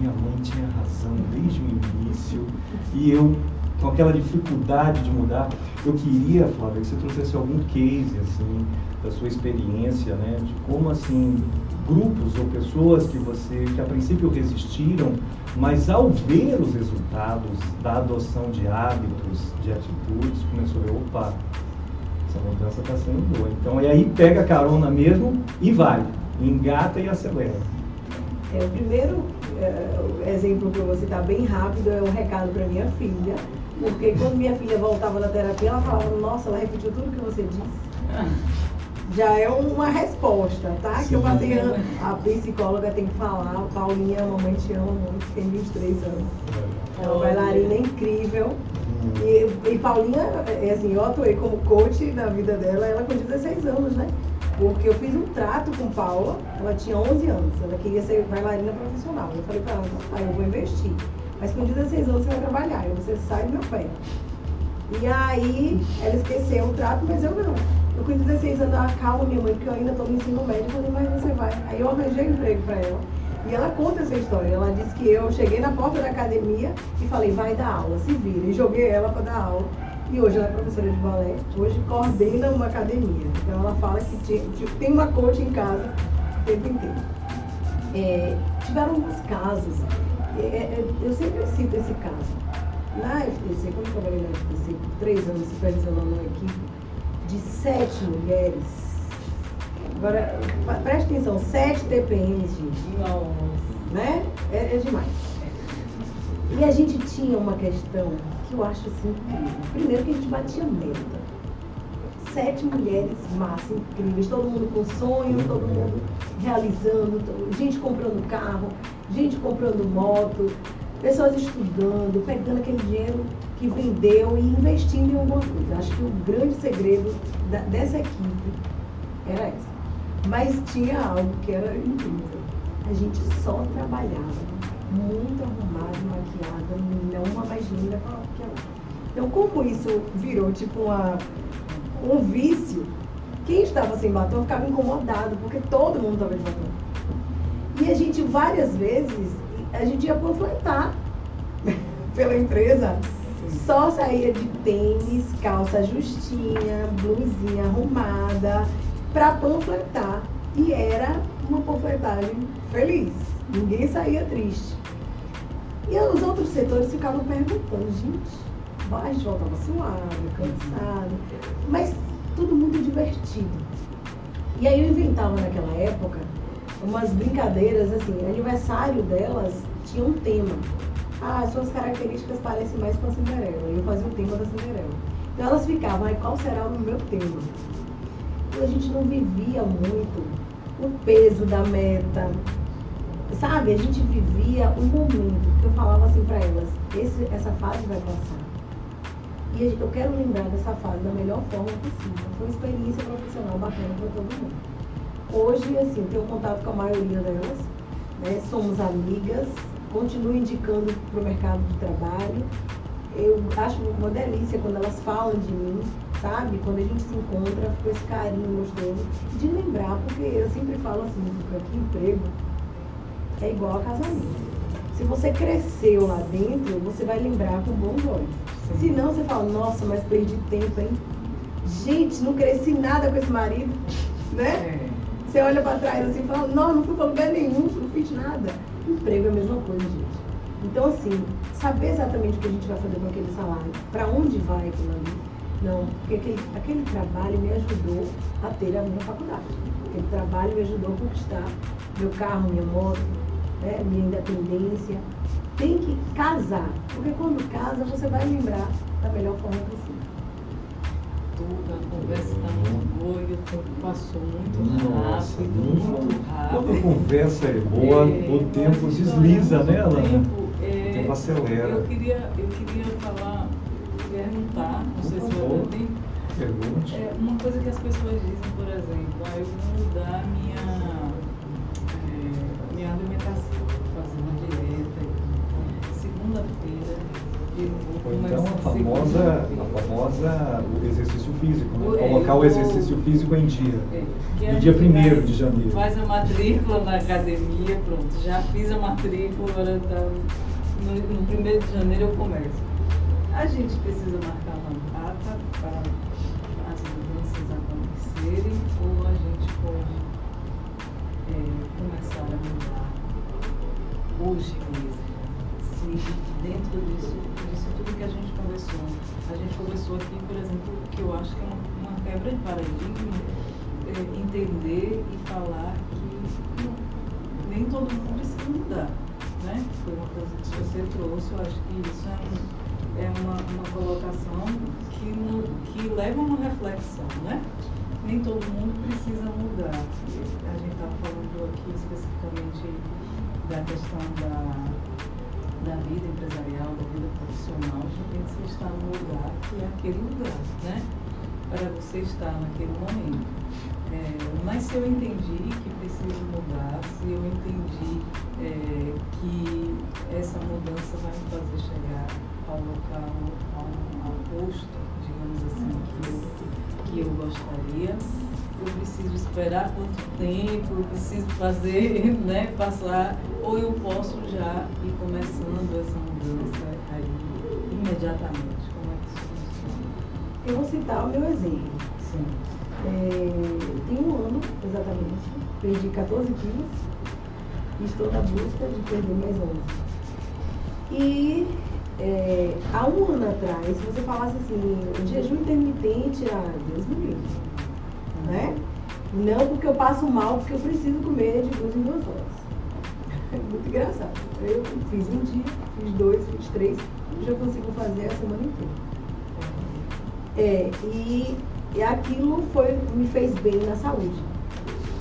minha mãe tinha razão desde o início e eu com aquela dificuldade de mudar. Eu queria, Flávia, que você trouxesse algum case, assim, da sua experiência, né, de como, assim, grupos ou pessoas que você, que a princípio resistiram, mas ao ver os resultados da adoção de hábitos, de atitudes, começou a ver, opa, essa mudança está sendo boa. Então, e aí pega a carona mesmo e vai, engata e acelera. É, o primeiro é, exemplo que eu vou citar bem rápido é um recado para minha filha, porque quando minha filha voltava da terapia, ela falava, nossa, ela repetiu tudo que você disse. Já é uma resposta, tá? Sim. Que eu passei, a psicóloga tem que falar, Paulinha, a mamãe te ama muito, tem 23 anos. É uma bailarina incrível. E, e Paulinha, é assim, eu atuei como coach na vida dela, ela com 16 anos, né? Porque eu fiz um trato com Paula, ela tinha 11 anos, ela queria ser bailarina profissional. Eu falei pra ela, tá, eu vou investir. Mas com 16 anos você vai trabalhar, você sai do meu pé. E aí ela esqueceu o trato, mas eu não. Eu com 16 anos, ela calma minha mãe, porque eu ainda estou no ensino médio, eu falei, mas você vai. Aí eu arranjei emprego para ela. E ela conta essa história. Ela disse que eu cheguei na porta da academia e falei, vai dar aula, se vira. E joguei ela para dar aula. E hoje ela é professora de balé, hoje coordena uma academia. Então ela fala que tem uma coach em casa o tempo inteiro. É, tiveram alguns casos é, é, é, eu sempre cito esse caso. Na FTC, quando eu trabalhei na FTC por três anos supervisionando uma equipe de sete mulheres, agora preste atenção, sete TPMs, gente. Não. Né? É, é demais. E a gente tinha uma questão que eu acho assim incrível. Primeiro que a gente batia meta sete mulheres massa, incríveis, todo mundo com sonho, todo mundo realizando, gente comprando carro, gente comprando moto, pessoas estudando, pegando aquele dinheiro que vendeu e investindo em alguma coisa. Acho que o grande segredo da, dessa equipe era essa. Mas tinha algo que era incrível. A gente só trabalhava muito arrumada, maquiada, não uma mais linda que a outra. Então, como isso virou tipo uma, um vício, quem estava sem batom ficava incomodado, porque todo mundo estava de batom. E a gente, várias vezes, a gente ia panfletar pela empresa. Só saía de tênis, calça justinha, blusinha arrumada, para panfletar. E era uma panfletagem feliz. Ninguém saía triste. E os outros setores ficavam perguntando, gente, a gente voltava suave, cansado, mas tudo muito divertido. E aí eu inventava naquela época umas brincadeiras, assim, aniversário delas tinha um tema. Ah, suas características parecem mais com a Cinderela. E eu fazia o tema da Cinderela. Então elas ficavam, aí qual será o meu tema? Então a gente não vivia muito o peso da meta. Sabe, a gente vivia um momento que eu falava assim para elas, esse, essa fase vai passar. E eu quero lembrar dessa fase da melhor forma possível. Foi uma experiência profissional bacana para todo mundo. Hoje, assim, tenho contato com a maioria delas, né? somos amigas, continuo indicando para o mercado de trabalho. Eu acho uma delícia quando elas falam de mim, sabe? Quando a gente se encontra, com esse carinho gostoso. De lembrar, porque eu sempre falo assim, que emprego é igual a casamento. Se você cresceu lá dentro, você vai lembrar com bons olhos. Se não, você fala, nossa, mas perdi tempo, hein? Gente, não cresci nada com esse marido, né? É. Você olha para trás assim e fala, não, não fui para lugar nenhum, não fiz nada. Emprego é a mesma coisa, gente. Então, assim, saber exatamente o que a gente vai fazer com aquele salário, para onde vai aquilo ali. Não, porque aquele, aquele trabalho me ajudou a ter a minha faculdade. Aquele trabalho me ajudou a conquistar meu carro, minha moto, né, minha independência. Tem que casar, porque quando casa você vai lembrar da melhor forma possível tudo, a conversa está muito boa e o tempo passou muito Nossa, rápido, muito rápido. Quando a conversa é boa, é, o tempo desliza, né, Alana? O tempo, é, o tempo acelera. Eu queria, eu queria falar, perguntar, não sei se ter tempo. Pergunte. É, uma coisa que as pessoas dizem, por exemplo, ah, eu vou mudar minha, é, minha alimentação, fazer uma dieta. Segunda-feira ou então a famosa, a famosa o exercício físico, né? colocar o exercício físico em dia. É, no dia 1 de janeiro. Faz a matrícula na academia, pronto, já fiz a matrícula, agora tá, no, no 1 de janeiro eu começo. A gente precisa marcar uma data para as mudanças acontecerem ou a gente pode é, começar a mudar hoje mesmo? Se dentro disso, disso tudo que a gente conversou. A gente conversou aqui, por exemplo, que eu acho que é uma, quebra de paradigma, é, entender e falar que não, nem todo mundo precisa mudar. Né? Foi uma coisa que você trouxe, eu acho que isso é, um, é uma, uma colocação que, que leva a uma reflexão, né? Nem todo mundo precisa mudar. A gente estava falando aqui especificamente da questão da da vida empresarial, da vida profissional, de repente você está no lugar que é aquele lugar, né? Para você estar naquele momento. É, mas se eu entendi que preciso mudar, se eu entendi é, que essa mudança vai me fazer chegar ao local, ao, ao posto, digamos assim, que eu, que eu gostaria, eu preciso esperar quanto tempo, eu preciso fazer, né, passar, ou eu posso já ir começando essa mudança aí imediatamente. Como é que isso funciona? Eu vou citar o meu exemplo. Sim. É, tem um ano, exatamente, perdi 14 quilos e estou na busca de perder mais 11. E é, há um ano atrás, se você falasse assim, jejum intermitente, ah, Deus me livre né? Não porque eu passo mal, porque eu preciso comer de duas em duas horas. É muito engraçado. Eu fiz um dia, fiz dois, fiz três, eu consigo fazer a semana inteira. É, e, e aquilo foi, me fez bem na saúde.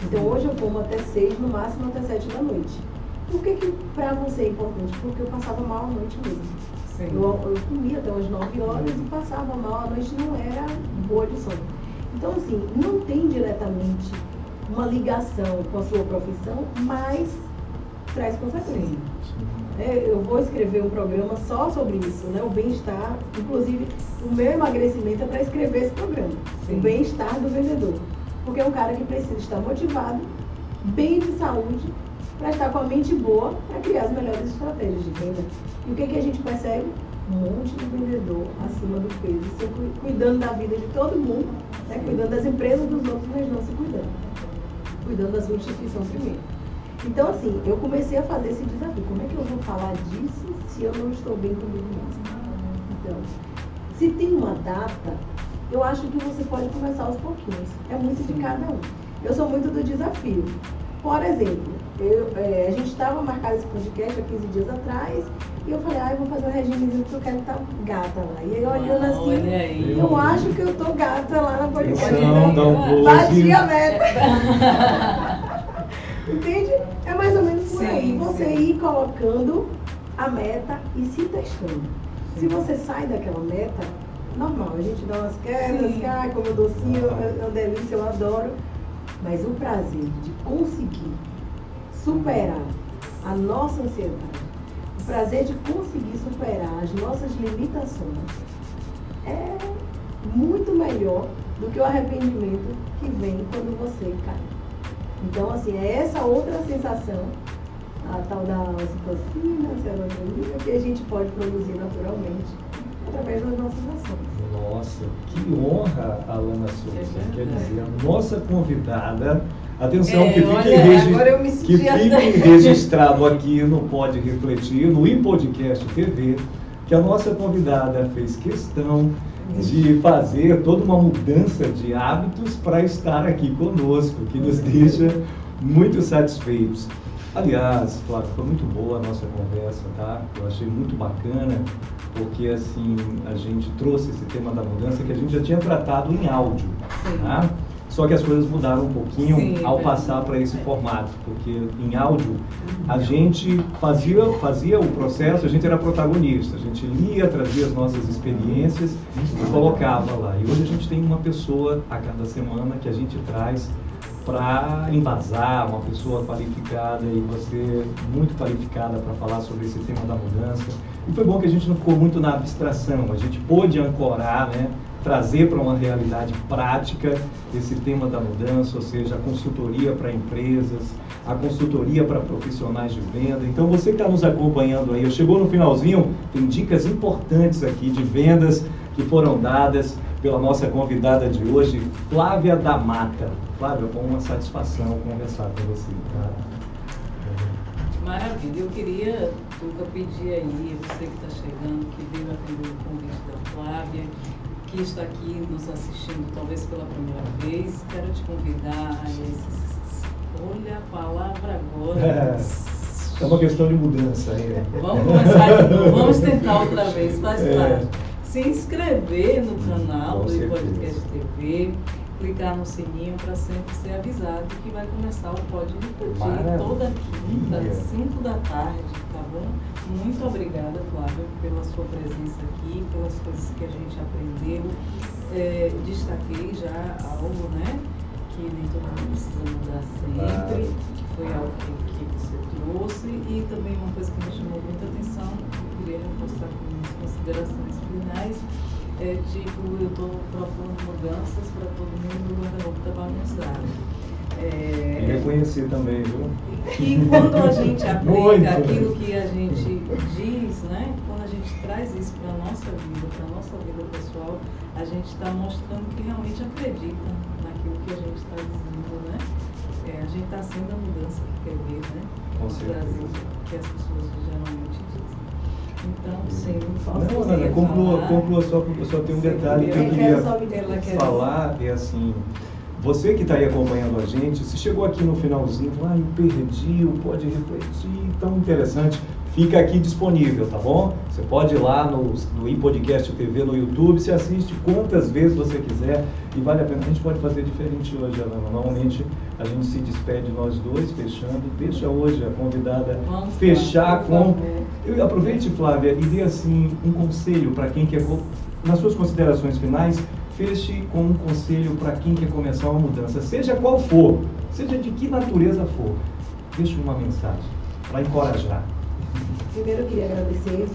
Então hoje eu como até seis, no máximo até sete da noite. Por que, que para você é importante? Porque eu passava mal à noite mesmo. Eu, eu comia até umas 9 horas e passava mal à noite, não era boa de sono. Então, assim, não tem diretamente uma ligação com a sua profissão, mas traz consequências. É, eu vou escrever um programa só sobre isso, né? O bem-estar, inclusive o meu emagrecimento é para escrever esse programa. Sim. O bem-estar do vendedor. Porque é um cara que precisa estar motivado, bem de saúde, para estar com a mente boa, para criar as melhores estratégias de venda. E o que, que a gente percebe? um monte de vendedor acima do peso, cuidando da vida de todo mundo, né? cuidando das empresas dos outros, mas não se cuidando. Cuidando da sua instituição primeiro. Então, assim, eu comecei a fazer esse desafio. Como é que eu vou falar disso se eu não estou bem comigo mesmo? Então, se tem uma data, eu acho que você pode começar aos pouquinhos. É muito de cada um. Eu sou muito do desafio. Por exemplo, eu, é, a gente estava marcado esse podcast há 15 dias atrás e eu falei, ah, eu vou fazer um regimezinho porque eu quero estar gata lá. E aí olhando assim, Olha aí. eu acho que eu tô gata lá na podcast. Um pose. Bati a meta. Entende? É mais ou menos por Sim, aí. Você sim. ir colocando a meta e se testando. Se Sim. você sai daquela meta, normal, a gente dá umas quedas, Sim. que ai, como eu docinho, é uma delícia, eu adoro. Mas o prazer de conseguir superar a nossa ansiedade, o prazer de conseguir superar as nossas limitações, é muito melhor do que o arrependimento que vem quando você cai. Então, assim, é essa outra sensação, a tal da ocitocina, serotonina, que a gente pode produzir naturalmente através das nossas ações. Nossa, que honra, Alana Souza. É Quer dizer, a nossa convidada. Atenção, É, que fique, olha, regi- que fique até- registrado aqui no Pode Refletir, no iPodcast TV, que a nossa convidada fez questão de fazer toda uma mudança de hábitos para estar aqui conosco, que nos deixa muito satisfeitos. Aliás, Flávio, foi muito boa a nossa conversa, tá? Eu achei muito bacana, porque assim, a gente trouxe esse tema da mudança que a gente já tinha tratado em áudio, Sim. tá? Só que as coisas mudaram um pouquinho Sim, ao é. passar para esse formato, porque em áudio a gente fazia, fazia o processo, a gente era protagonista, a gente lia, trazia as nossas experiências e colocava lá. E hoje a gente tem uma pessoa a cada semana que a gente traz para embasar, uma pessoa qualificada e você muito qualificada para falar sobre esse tema da mudança. E foi bom que a gente não ficou muito na abstração, a gente pôde ancorar, né, trazer para uma realidade prática esse tema da mudança, ou seja, a consultoria para empresas, a consultoria para profissionais de venda. Então você que está nos acompanhando aí, chegou no finalzinho, tem dicas importantes aqui de vendas que foram dadas pela nossa convidada de hoje, Flávia da Mata. Flávia, com uma satisfação conversar com você. Tá? Maravilha. Eu queria, Tuca, pedir aí, você que está chegando, que veio atender o convite da Flávia, que está aqui nos assistindo talvez pela primeira vez, quero te convidar a esses... Olha a palavra agora. É uma questão de mudança aí. Vamos começar vamos tentar outra vez, faz É. parte. Se inscrever no canal Com do certeza. Podcast TV, clicar no sininho para sempre ser avisado que vai começar o Pode Refletir Maravilha. toda quinta, às 5 da tarde, tá bom? Muito obrigada, Flávia, pela sua presença aqui, pelas coisas que a gente aprendeu. É, destaquei já algo, né? Que nem todo mundo precisa mudar sempre, que foi algo que, que você trouxe, e também uma coisa que me chamou muita atenção, que eu queria reforçar com minhas considerações finais, é tipo, eu estou propondo mudanças para todo mundo, o guarda-roupa está bagunçado. E É, reconhecer também, viu? e quando a gente aplica aquilo que a gente diz, né? Quando a gente traz isso para a nossa vida, para a nossa vida pessoal, a gente está mostrando que realmente acredita naquilo que a gente está dizendo, né? É, a gente está sendo a mudança que quer ver, né? Com no certeza. Brasil, que as pessoas geralmente dizem. Então, sim, posso Não, Ana, ia conclua, conclua só, porque só tem um Sim, detalhe que eu queria falar, é assim, você que está aí acompanhando a gente, se chegou aqui no finalzinho, ah, eu perdi, o pode refletir, tão interessante, fica aqui disponível, tá bom? Você pode ir lá no, no iPodcast TV no YouTube, se assiste quantas vezes você quiser e vale a pena. A gente pode fazer diferente hoje, Alana. Normalmente a gente se despede nós dois, fechando, deixa hoje a convidada Vamos lá, fechar por com. Eu aproveite, Flávia, e dê assim um conselho para quem quer, nas suas considerações finais, feche com um conselho para quem quer começar uma mudança, seja qual for, seja de que natureza for. Deixe uma mensagem para encorajar. Primeiro eu queria agradecer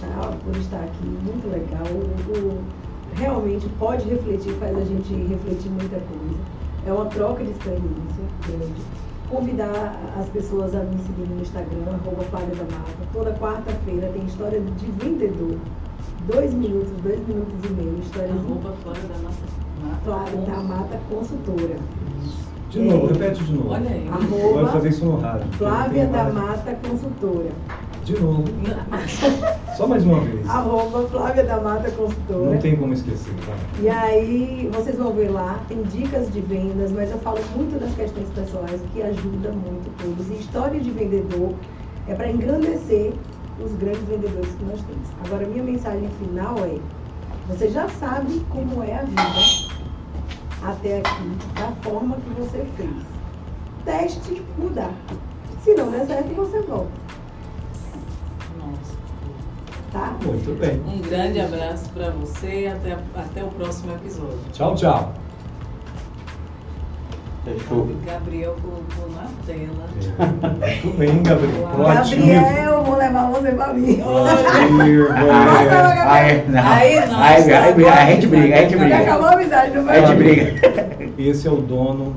tá, por estar aqui, muito legal. O, o- realmente pode refletir, faz a gente refletir muita coisa. É uma troca de experiência grande. Convidar as pessoas a me seguir no Instagram, arroba Flávia da Mata. Toda quarta-feira tem história de vendedor. Dois minutos, dois minutos e meio, histórias Arroba fora da nossa Flávia da Mata Consultora. De novo, repete de novo. Olha aí. Arroba Pode fazer isso no rádio. Flávia da Mata Consultora. De novo. Só mais uma vez. Arroba Flávia da Mata Consultora. Não tem como esquecer, tá? E aí, vocês vão ver lá, tem dicas de vendas, mas eu falo muito das questões pessoais, que ajuda muito todos. E história de vendedor é para engrandecer os grandes vendedores que nós temos. Agora, minha mensagem final é: você já sabe como é a vida até aqui, da forma que você fez. Teste mudar. Se não der certo, você volta. Tá? Muito bem. Um grande abraço para você e até, até o próximo episódio. Tchau, tchau. Fechou. Gabriel colocou na tela. Muito bem, Gabriel. Gabriel, vou levar você pra mim. Aí, não. Aí não, Aí, a gente briga, a gente briga. acabou a amizade, não A vai? gente briga. Esse é o dono